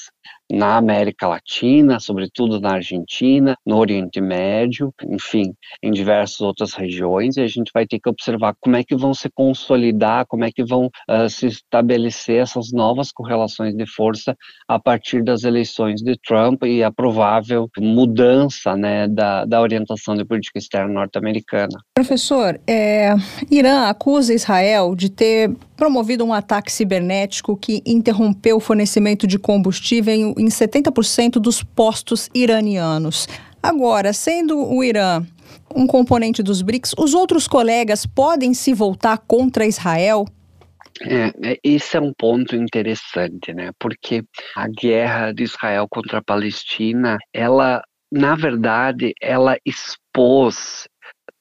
na América Latina, sobretudo na Argentina, no Oriente Médio, enfim, em diversas outras regiões, e a gente vai ter que observar como é que vão se consolidar, como é que vão uh, se estabelecer essas novas correlações de força a partir das eleições de Trump e a provável mudança né, da, da orientação de política externa norte-americana. Professor, é, Irã acusa Israel de ter promovido um ataque cibernético que interrompeu o fornecimento de combustível em, em 70% dos postos iranianos. Agora, sendo o Irã um componente dos BRICS, os outros colegas podem se voltar contra Israel? É, é esse é um ponto interessante, né? Porque a guerra de Israel contra a Palestina, ela, na verdade, ela expôs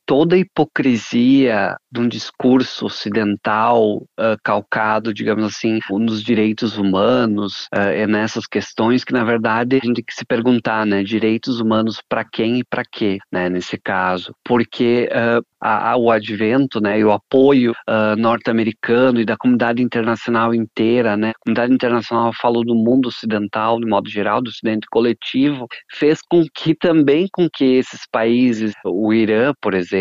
toda a hipocrisia de um discurso ocidental uh, calcado, digamos assim, nos direitos humanos, uh, é nessas questões que, na verdade, a gente tem que se perguntar, né, direitos humanos para quem e para quê, né, nesse caso, porque uh, a, a, o advento, né, e o apoio norte-americano e da comunidade internacional inteira, né, a comunidade internacional falou do mundo ocidental, de modo geral, do ocidente coletivo, fez com que também com que esses países, o Irã, por exemplo,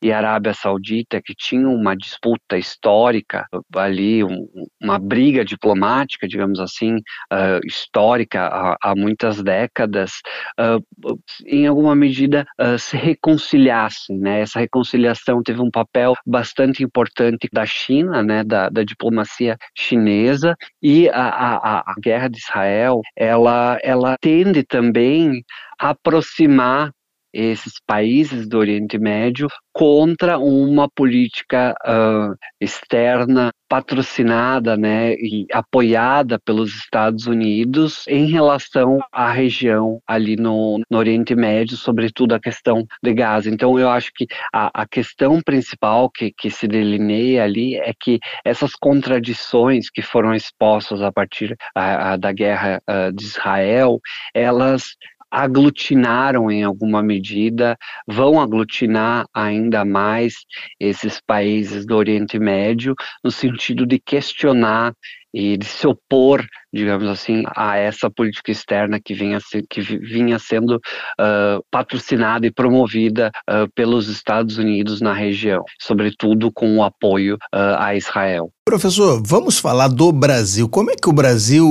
e a Arábia Saudita, que tinham uma disputa histórica ali, um, uma briga diplomática, digamos assim, uh, histórica há, há, muitas décadas, uh, em alguma medida uh, se reconciliassem. Né? Essa reconciliação teve um papel bastante importante da China, né? da, da diplomacia chinesa, e a, a, a guerra de Israel, ela, ela tende também a aproximar esses países do Oriente Médio contra uma política uh, externa patrocinada né, e apoiada pelos Estados Unidos em relação à região ali no, no Oriente Médio, sobretudo a questão de Gaza. Então, eu acho que a, a questão principal que, que se delineia ali é que essas contradições que foram expostas a partir a, a, da guerra de Israel, elas aglutinaram em alguma medida, vão aglutinar ainda mais esses países do Oriente Médio, no sentido de questionar e de se opor, digamos assim, a essa política externa que vinha, que vinha sendo uh, patrocinada e promovida uh, pelos Estados Unidos na região, sobretudo com o apoio uh, a Israel. Professor, vamos falar do Brasil. Como é que o Brasil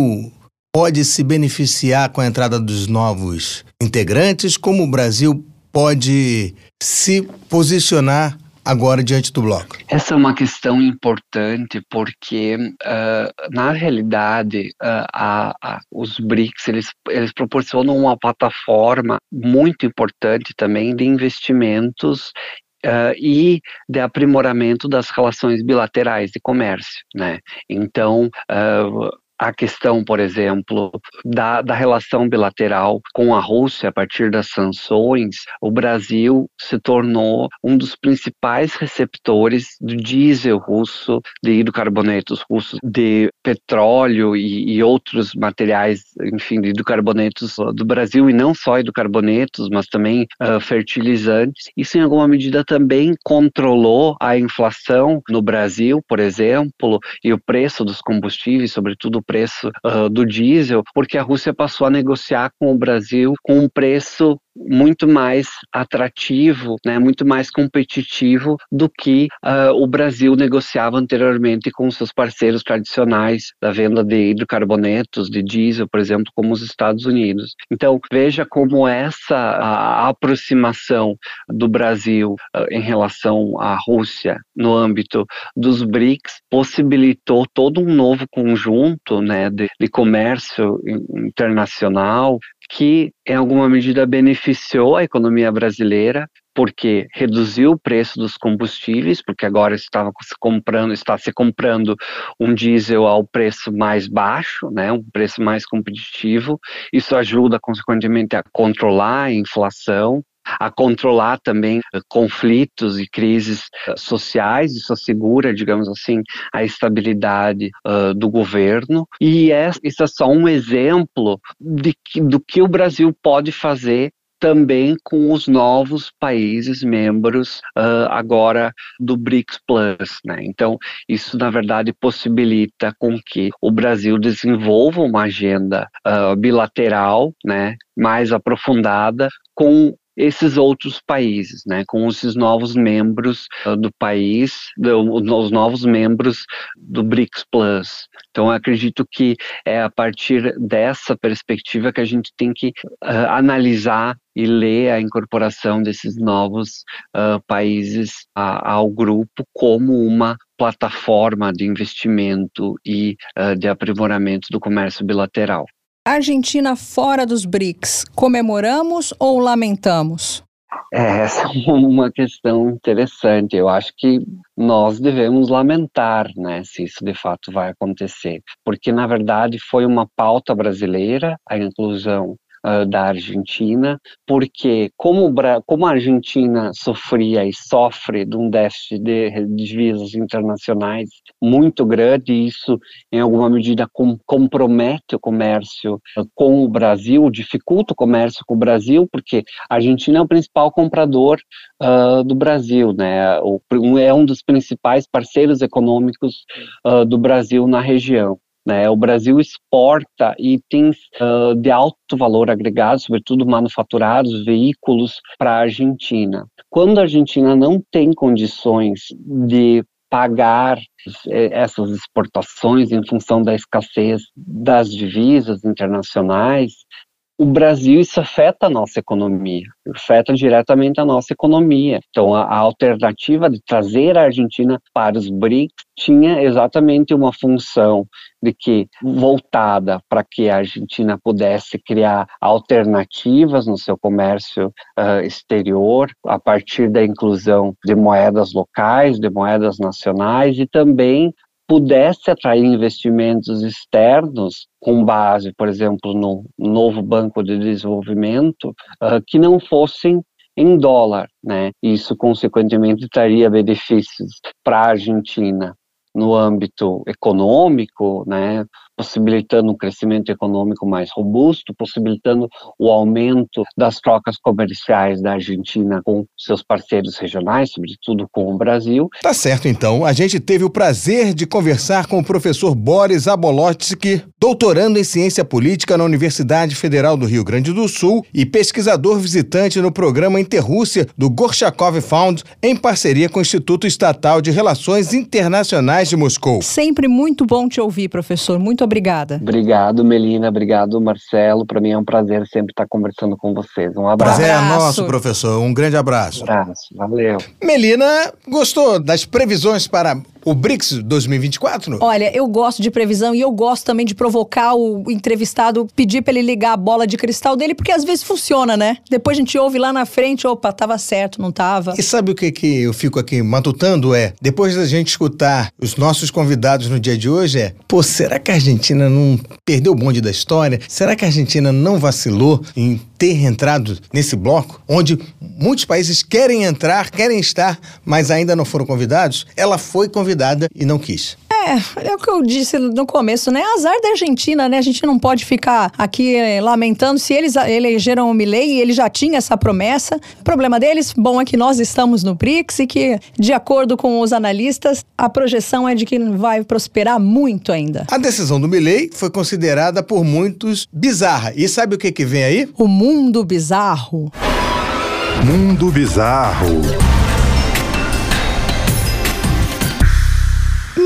pode se beneficiar com a entrada dos novos integrantes? Como o Brasil pode se posicionar agora diante do bloco? Essa é uma questão importante porque, uh, na realidade, uh, a, a, os BRICS eles, eles proporcionam uma plataforma muito importante também de investimentos Uh, e de aprimoramento das relações bilaterais de comércio, né? Então, uh, a questão, por exemplo, da, da relação bilateral com a Rússia a partir das sanções, o Brasil se tornou um dos principais receptores do diesel russo, de hidrocarbonetos russos, de petróleo e, e outros materiais, enfim, de hidrocarbonetos do Brasil, e não só hidrocarbonetos, mas também uh, fertilizantes. Isso, em alguma medida, também controlou a inflação no Brasil, por exemplo, e o preço dos combustíveis, sobretudo o preço uh, do diesel, porque a Rússia passou a negociar com o Brasil com um preço muito mais atrativo, né, muito mais competitivo do que uh, o Brasil negociava anteriormente com seus parceiros tradicionais da venda de hidrocarbonetos, de diesel, por exemplo, como os Estados Unidos. Então, veja como essa aproximação do Brasil uh, em relação à Rússia no âmbito dos BRICS possibilitou todo um novo conjunto né, de, de comércio internacional que, em alguma medida, beneficiou a economia brasileira, porque reduziu o preço dos combustíveis, porque agora estava se comprando, está se comprando um diesel ao preço mais baixo, né, um preço mais competitivo. Isso ajuda, consequentemente, a controlar a inflação, a controlar também eh, conflitos e crises eh, sociais, isso assegura, digamos assim, a estabilidade uh, do governo. E é, isso é só um exemplo de que, do que o Brasil pode fazer também com os novos países membros uh, agora do BRICS Plus, né? Então, isso na verdade possibilita com que o Brasil desenvolva uma agenda uh, bilateral, né, mais aprofundada com esses outros países, né, com esses novos membros uh, do país, os novos membros do BRICS Plus. Então, acredito que é a partir dessa perspectiva que a gente tem que uh, analisar e ler a incorporação desses novos uh, países a, ao grupo como uma plataforma de investimento e de aprimoramento do comércio bilateral. Argentina fora dos BRICS, comemoramos ou lamentamos? É, essa é uma questão interessante. Eu acho que nós devemos lamentar, né, se isso de fato vai acontecer, porque na verdade foi uma pauta brasileira a inclusão uh, da Argentina, porque como, como a Argentina sofria e sofre de um déficit de divisas internacionais muito grande, isso em alguma medida com, compromete o comércio uh, com o Brasil, dificulta o comércio com o Brasil, porque a Argentina é o principal comprador uh, do Brasil, né? O, é um dos principais parceiros econômicos do Brasil na região. Né? O Brasil exporta itens uh, de alto valor agregado, sobretudo manufaturados, veículos, para a Argentina. Quando a Argentina não tem condições de pagar essas exportações em função da escassez das divisas internacionais, o Brasil, isso afeta a nossa economia, afeta diretamente a nossa economia. Então, a, a, alternativa de trazer a Argentina para os BRICS tinha exatamente uma função de que voltada para que a Argentina pudesse criar alternativas no seu comércio uh, exterior a partir da inclusão de moedas locais, de moedas nacionais e também pudesse atrair investimentos externos com base, por exemplo, no novo Banco de Desenvolvimento, uh, que não fossem em dólar, né? Isso, consequentemente, traria benefícios para a Argentina no âmbito econômico, né, possibilitando um crescimento econômico mais robusto, possibilitando o aumento das trocas comerciais da Argentina com seus parceiros regionais, sobretudo com o Brasil. Tá certo, então. A gente teve o prazer de conversar com o professor Boris Abolotsky, doutorando em ciência política na Universidade Federal do Rio Grande do Sul e pesquisador visitante no programa Interrússia do Gorchakov Fund, em parceria com o Instituto Estatal de Relações Internacionais de Moscou. Sempre muito bom te ouvir, professor. Muito obrigada. Obrigado, Melina. Obrigado, Marcelo. Para mim é um prazer sempre estar conversando com vocês. Um abraço. Prazer é nosso, professor. Um grande abraço. Um abraço. Valeu. Melina, gostou das previsões para o BRICS 2024? Olha, eu gosto de previsão e eu gosto também de provocar o entrevistado, pedir para ele ligar a bola de cristal dele, porque às vezes funciona, né? Depois a gente ouve lá na frente, opa, tava certo, não tava. E sabe o que, que eu fico aqui matutando? É, depois da gente escutar os nossos convidados no dia de hoje, é, pô, será que a Argentina não perdeu o bonde da história? Será que a Argentina não vacilou em ter entrado nesse bloco, onde muitos países querem entrar, querem estar, mas ainda não foram convidados? Ela foi convidada e não quis. É, é o que eu disse no começo, né? Azar da Argentina, né? A gente não pode ficar aqui eh, lamentando se eles elegeram o Milley e ele já tinha essa promessa. O problema deles, bom, é que nós estamos no BRICS e que, de acordo com os analistas, a projeção é de que vai prosperar muito ainda. A decisão do Milley foi considerada por muitos bizarra. E sabe o que, que vem aí? O mundo bizarro. Mundo bizarro.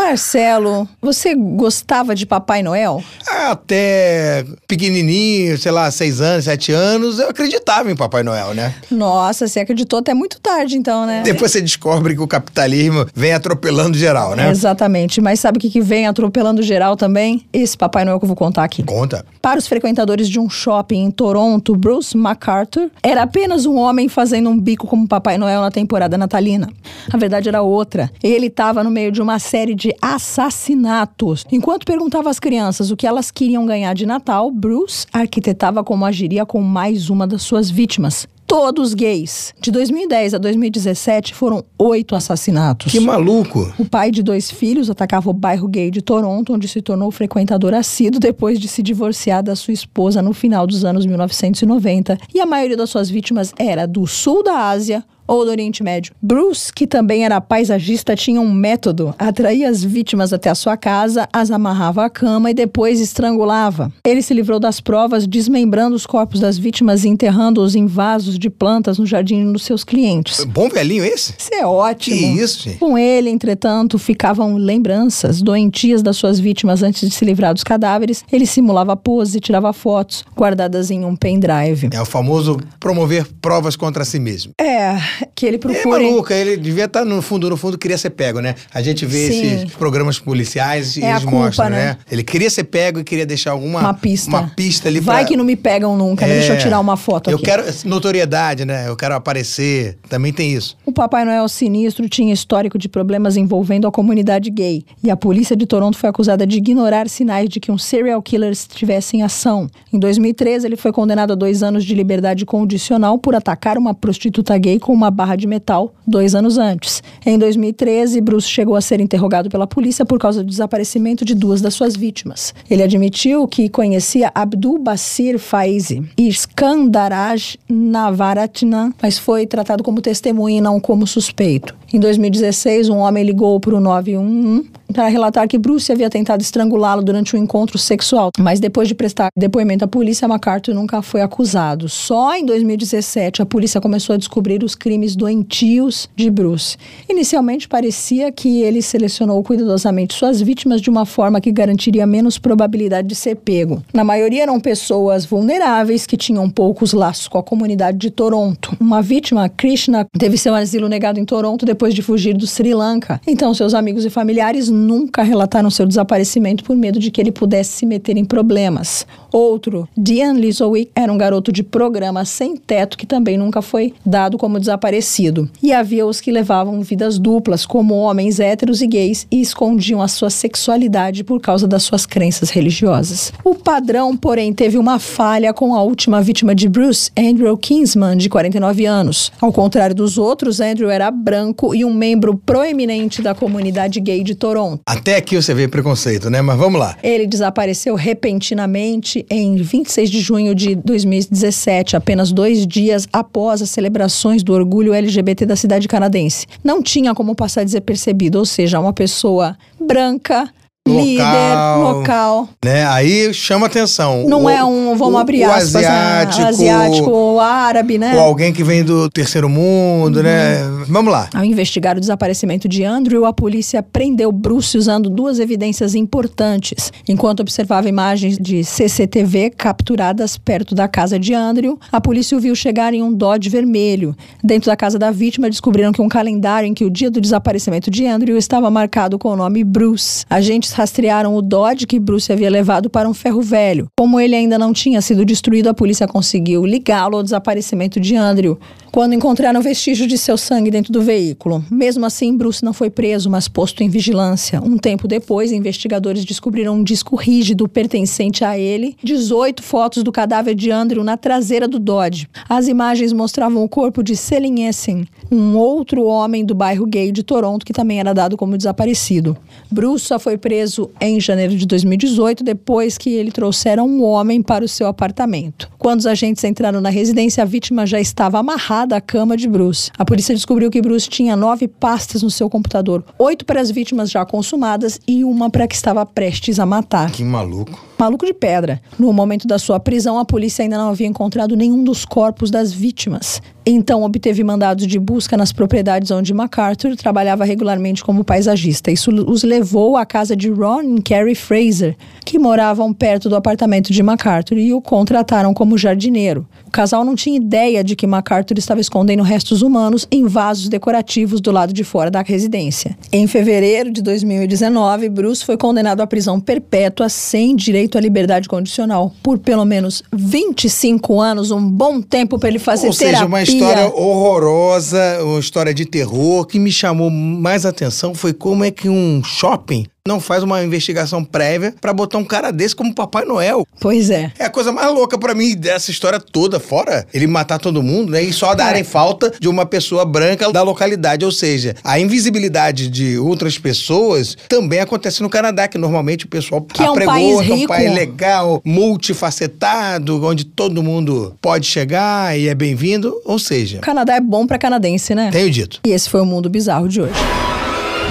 Marcelo, você gostava de Papai Noel? Até pequenininho, sei lá, seis anos, sete anos, eu acreditava em Papai Noel, né? Nossa, você acreditou até muito tarde, então, né? Depois você descobre que o capitalismo vem atropelando geral, né? Exatamente. Mas sabe o que, que vem atropelando geral também? Esse Papai Noel que eu vou contar aqui. Conta. Para os frequentadores de um shopping em Toronto, Bruce MacArthur era apenas um homem fazendo um bico como Papai Noel na temporada natalina. A verdade era outra. Ele estava no meio de uma série de assassinatos. Enquanto perguntava às crianças o que elas queriam ganhar de Natal, Bruce arquitetava como agiria com mais uma das suas vítimas. todos gays. De 2010 a 2017 foram oito assassinatos. Que maluco. O pai de dois filhos atacava o bairro gay de Toronto, onde se tornou frequentador assíduo depois de se divorciar da sua esposa no final dos anos 1990. E a maioria das suas vítimas era do sul da Ásia, ou do Oriente Médio. Bruce, que também era paisagista, tinha um método: atraía as vítimas até a sua casa, as amarrava à cama e depois estrangulava. Ele se livrou das provas, desmembrando os corpos das vítimas e enterrando-os em vasos de plantas no jardim dos seus clientes. Bom velhinho esse? Isso é ótimo. Que isso, gente? Com ele, entretanto, ficavam lembranças doentias das suas vítimas antes de se livrar dos cadáveres. Ele simulava poses e tirava fotos, guardadas em um pendrive. É o famoso promover provas contra si mesmo. É, que ele É procura. maluco, ele devia estar no fundo, no fundo queria ser pego, né? A gente vê Sim. esses programas policiais e É eles culpa, mostram, né? né? Ele queria ser pego e queria deixar alguma uma pista. uma pista ali Vai pra... que não me pegam nunca, né? Deixa eu É. tirar uma foto Eu aqui. quero notoriedade, né? Eu quero aparecer. Também tem isso. O Papai Noel sinistro tinha histórico de problemas envolvendo a comunidade gay. E a polícia de Toronto foi acusada de ignorar sinais de que um serial killer estivesse em ação. Em 2013, ele foi condenado a dois anos de liberdade condicional por atacar uma prostituta gay com uma barra de metal dois anos antes. Em 2013, Bruce chegou a ser interrogado pela polícia por causa do desaparecimento de duas das suas vítimas. Ele admitiu que conhecia Abdul Basir Faizi e Skandaraj Navaratnam, mas foi tratado como testemunha e não como suspeito. Em 2016, um homem ligou para o 911 para relatar que Bruce havia tentado estrangulá-lo durante um encontro sexual, mas depois de prestar depoimento à polícia, MacArthur nunca foi acusado. Só em 2017 a polícia começou a descobrir os crimes doentios de Bruce. Inicialmente parecia que ele selecionou cuidadosamente suas vítimas de uma forma que garantiria menos probabilidade de ser pego. Na maioria eram pessoas vulneráveis que tinham poucos laços com a comunidade de Toronto. Uma vítima, Krishna, teve seu asilo negado em Toronto depois de fugir do Sri Lanka. Então seus amigos e familiares nunca relataram seu desaparecimento por medo de que ele pudesse se meter em problemas. Outro, Dian Lizowick, era um garoto de programa sem teto que também nunca foi dado como desaparecido. E havia os que levavam vidas duplas, como homens héteros e gays, e escondiam a sua sexualidade por causa das suas crenças religiosas. O padrão, porém, teve uma falha com a última vítima de Bruce, Andrew Kingsman, de 49 anos. Ao contrário dos outros, Andrew era branco e um membro proeminente da comunidade gay de Toronto. Até aqui você vê preconceito, né? Mas vamos lá. Ele desapareceu repentinamente em 26 de junho de 2017, apenas dois dias após as celebrações do orgulho LGBT da cidade canadense. Não tinha como passar desapercebido, ou seja, uma pessoa branca, Local. líder, local. Né? Aí chama atenção. Não O- é um, vamos o- abrir o aspas, né? asiático, asiático ou árabe, né? Ou alguém que vem do terceiro mundo, né? Uhum. Vamos lá. Ao investigar o desaparecimento de Andrew, a polícia prendeu Bruce usando duas evidências importantes. Enquanto observava imagens de CCTV capturadas perto da casa de Andrew, a polícia o viu chegar em um Dodge vermelho. Dentro da casa da vítima, descobriram que um calendário em que o dia do desaparecimento de Andrew estava marcado com o nome Bruce. Agentes rastrearam o Dodge que Bruce havia levado para um ferro velho. Como ele ainda não tinha sido destruído, a polícia conseguiu ligá-lo ao desaparecimento de Andrew. Quando encontraram vestígios de seu sangue dentro do veículo. Mesmo assim, Bruce não foi preso, mas posto em vigilância. Um tempo depois, investigadores descobriram um disco rígido pertencente a ele, 18 fotos do cadáver de Andrew na traseira do Dodge. As imagens mostravam o corpo de Selin Essen, um outro homem do bairro gay de Toronto que também era dado como desaparecido. Bruce só foi preso em janeiro de 2018, depois que ele trouxeram um homem para o seu apartamento. Quando os agentes entraram na residência, a vítima já estava amarrada à cama de Bruce. A polícia descobriu que Bruce tinha nove pastas no seu computador, oito para as vítimas já consumadas e uma para que estava prestes a matar. Que maluco. Maluco de pedra. No momento da sua prisão, a polícia ainda não havia encontrado nenhum dos corpos das vítimas. Então, obteve mandados de busca nas propriedades onde MacArthur trabalhava regularmente como paisagista. Isso os levou à casa de Ron e Carrie Fraser, que moravam perto do apartamento de MacArthur e o contrataram como jardineiro. O casal não tinha ideia de que MacArthur estava escondendo restos humanos em vasos decorativos do lado de fora da residência. Em fevereiro de 2019, Bruce foi condenado à prisão perpétua sem direito à liberdade condicional por pelo menos 25 anos, um bom tempo para ele fazer Ou seja, terapia. uma história horrorosa, uma história de terror. O que me chamou mais atenção foi como é que um shopping não faz uma investigação prévia pra botar um cara desse como Papai Noel. Pois é. É a coisa mais louca pra mim dessa história toda, fora ele matar todo mundo, né? E só darem falta de uma pessoa branca da localidade. Ou seja, a invisibilidade de outras pessoas também acontece no Canadá, que normalmente o pessoal Que é um apregou país é um rico. país legal, multifacetado, onde todo mundo pode chegar e é bem-vindo. Ou seja, O Canadá é bom pra canadense, né? tenho dito. E esse foi o Mundo Bizarro de hoje.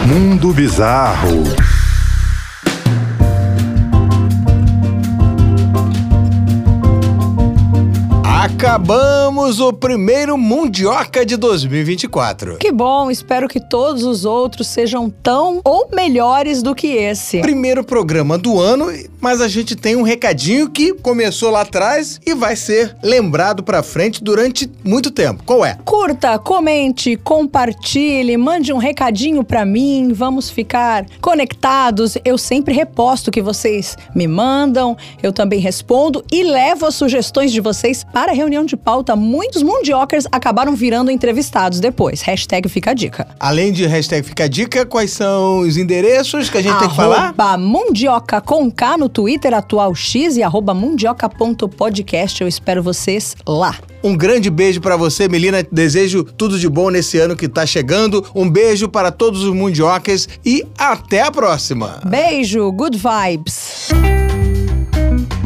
Mundo Bizarro. Acabamos o primeiro Mundioca de 2024. Que bom, espero que todos os outros sejam tão ou melhores do que esse. Primeiro programa do ano, mas a gente tem um recadinho que começou lá atrás e vai ser lembrado pra frente durante muito tempo. Qual é? Curta, comente, compartilhe, mande um recadinho pra mim, vamos ficar conectados. Eu sempre reposto o que vocês me mandam, eu também respondo e levo as sugestões de vocês para a reunião de pauta. Muitos mundiocas acabaram virando entrevistados depois. Hashtag fica a dica. Além de hashtag Fica a Dica, quais são os endereços que a gente tem que falar? Arroba Mundioca com K no Twitter atual X e arroba mundioca.podcast. Eu espero vocês lá. Um grande beijo pra você, Melina. Desejo tudo de bom nesse ano que tá chegando. Um beijo para todos os mundiocas e até a próxima. Beijo, good vibes.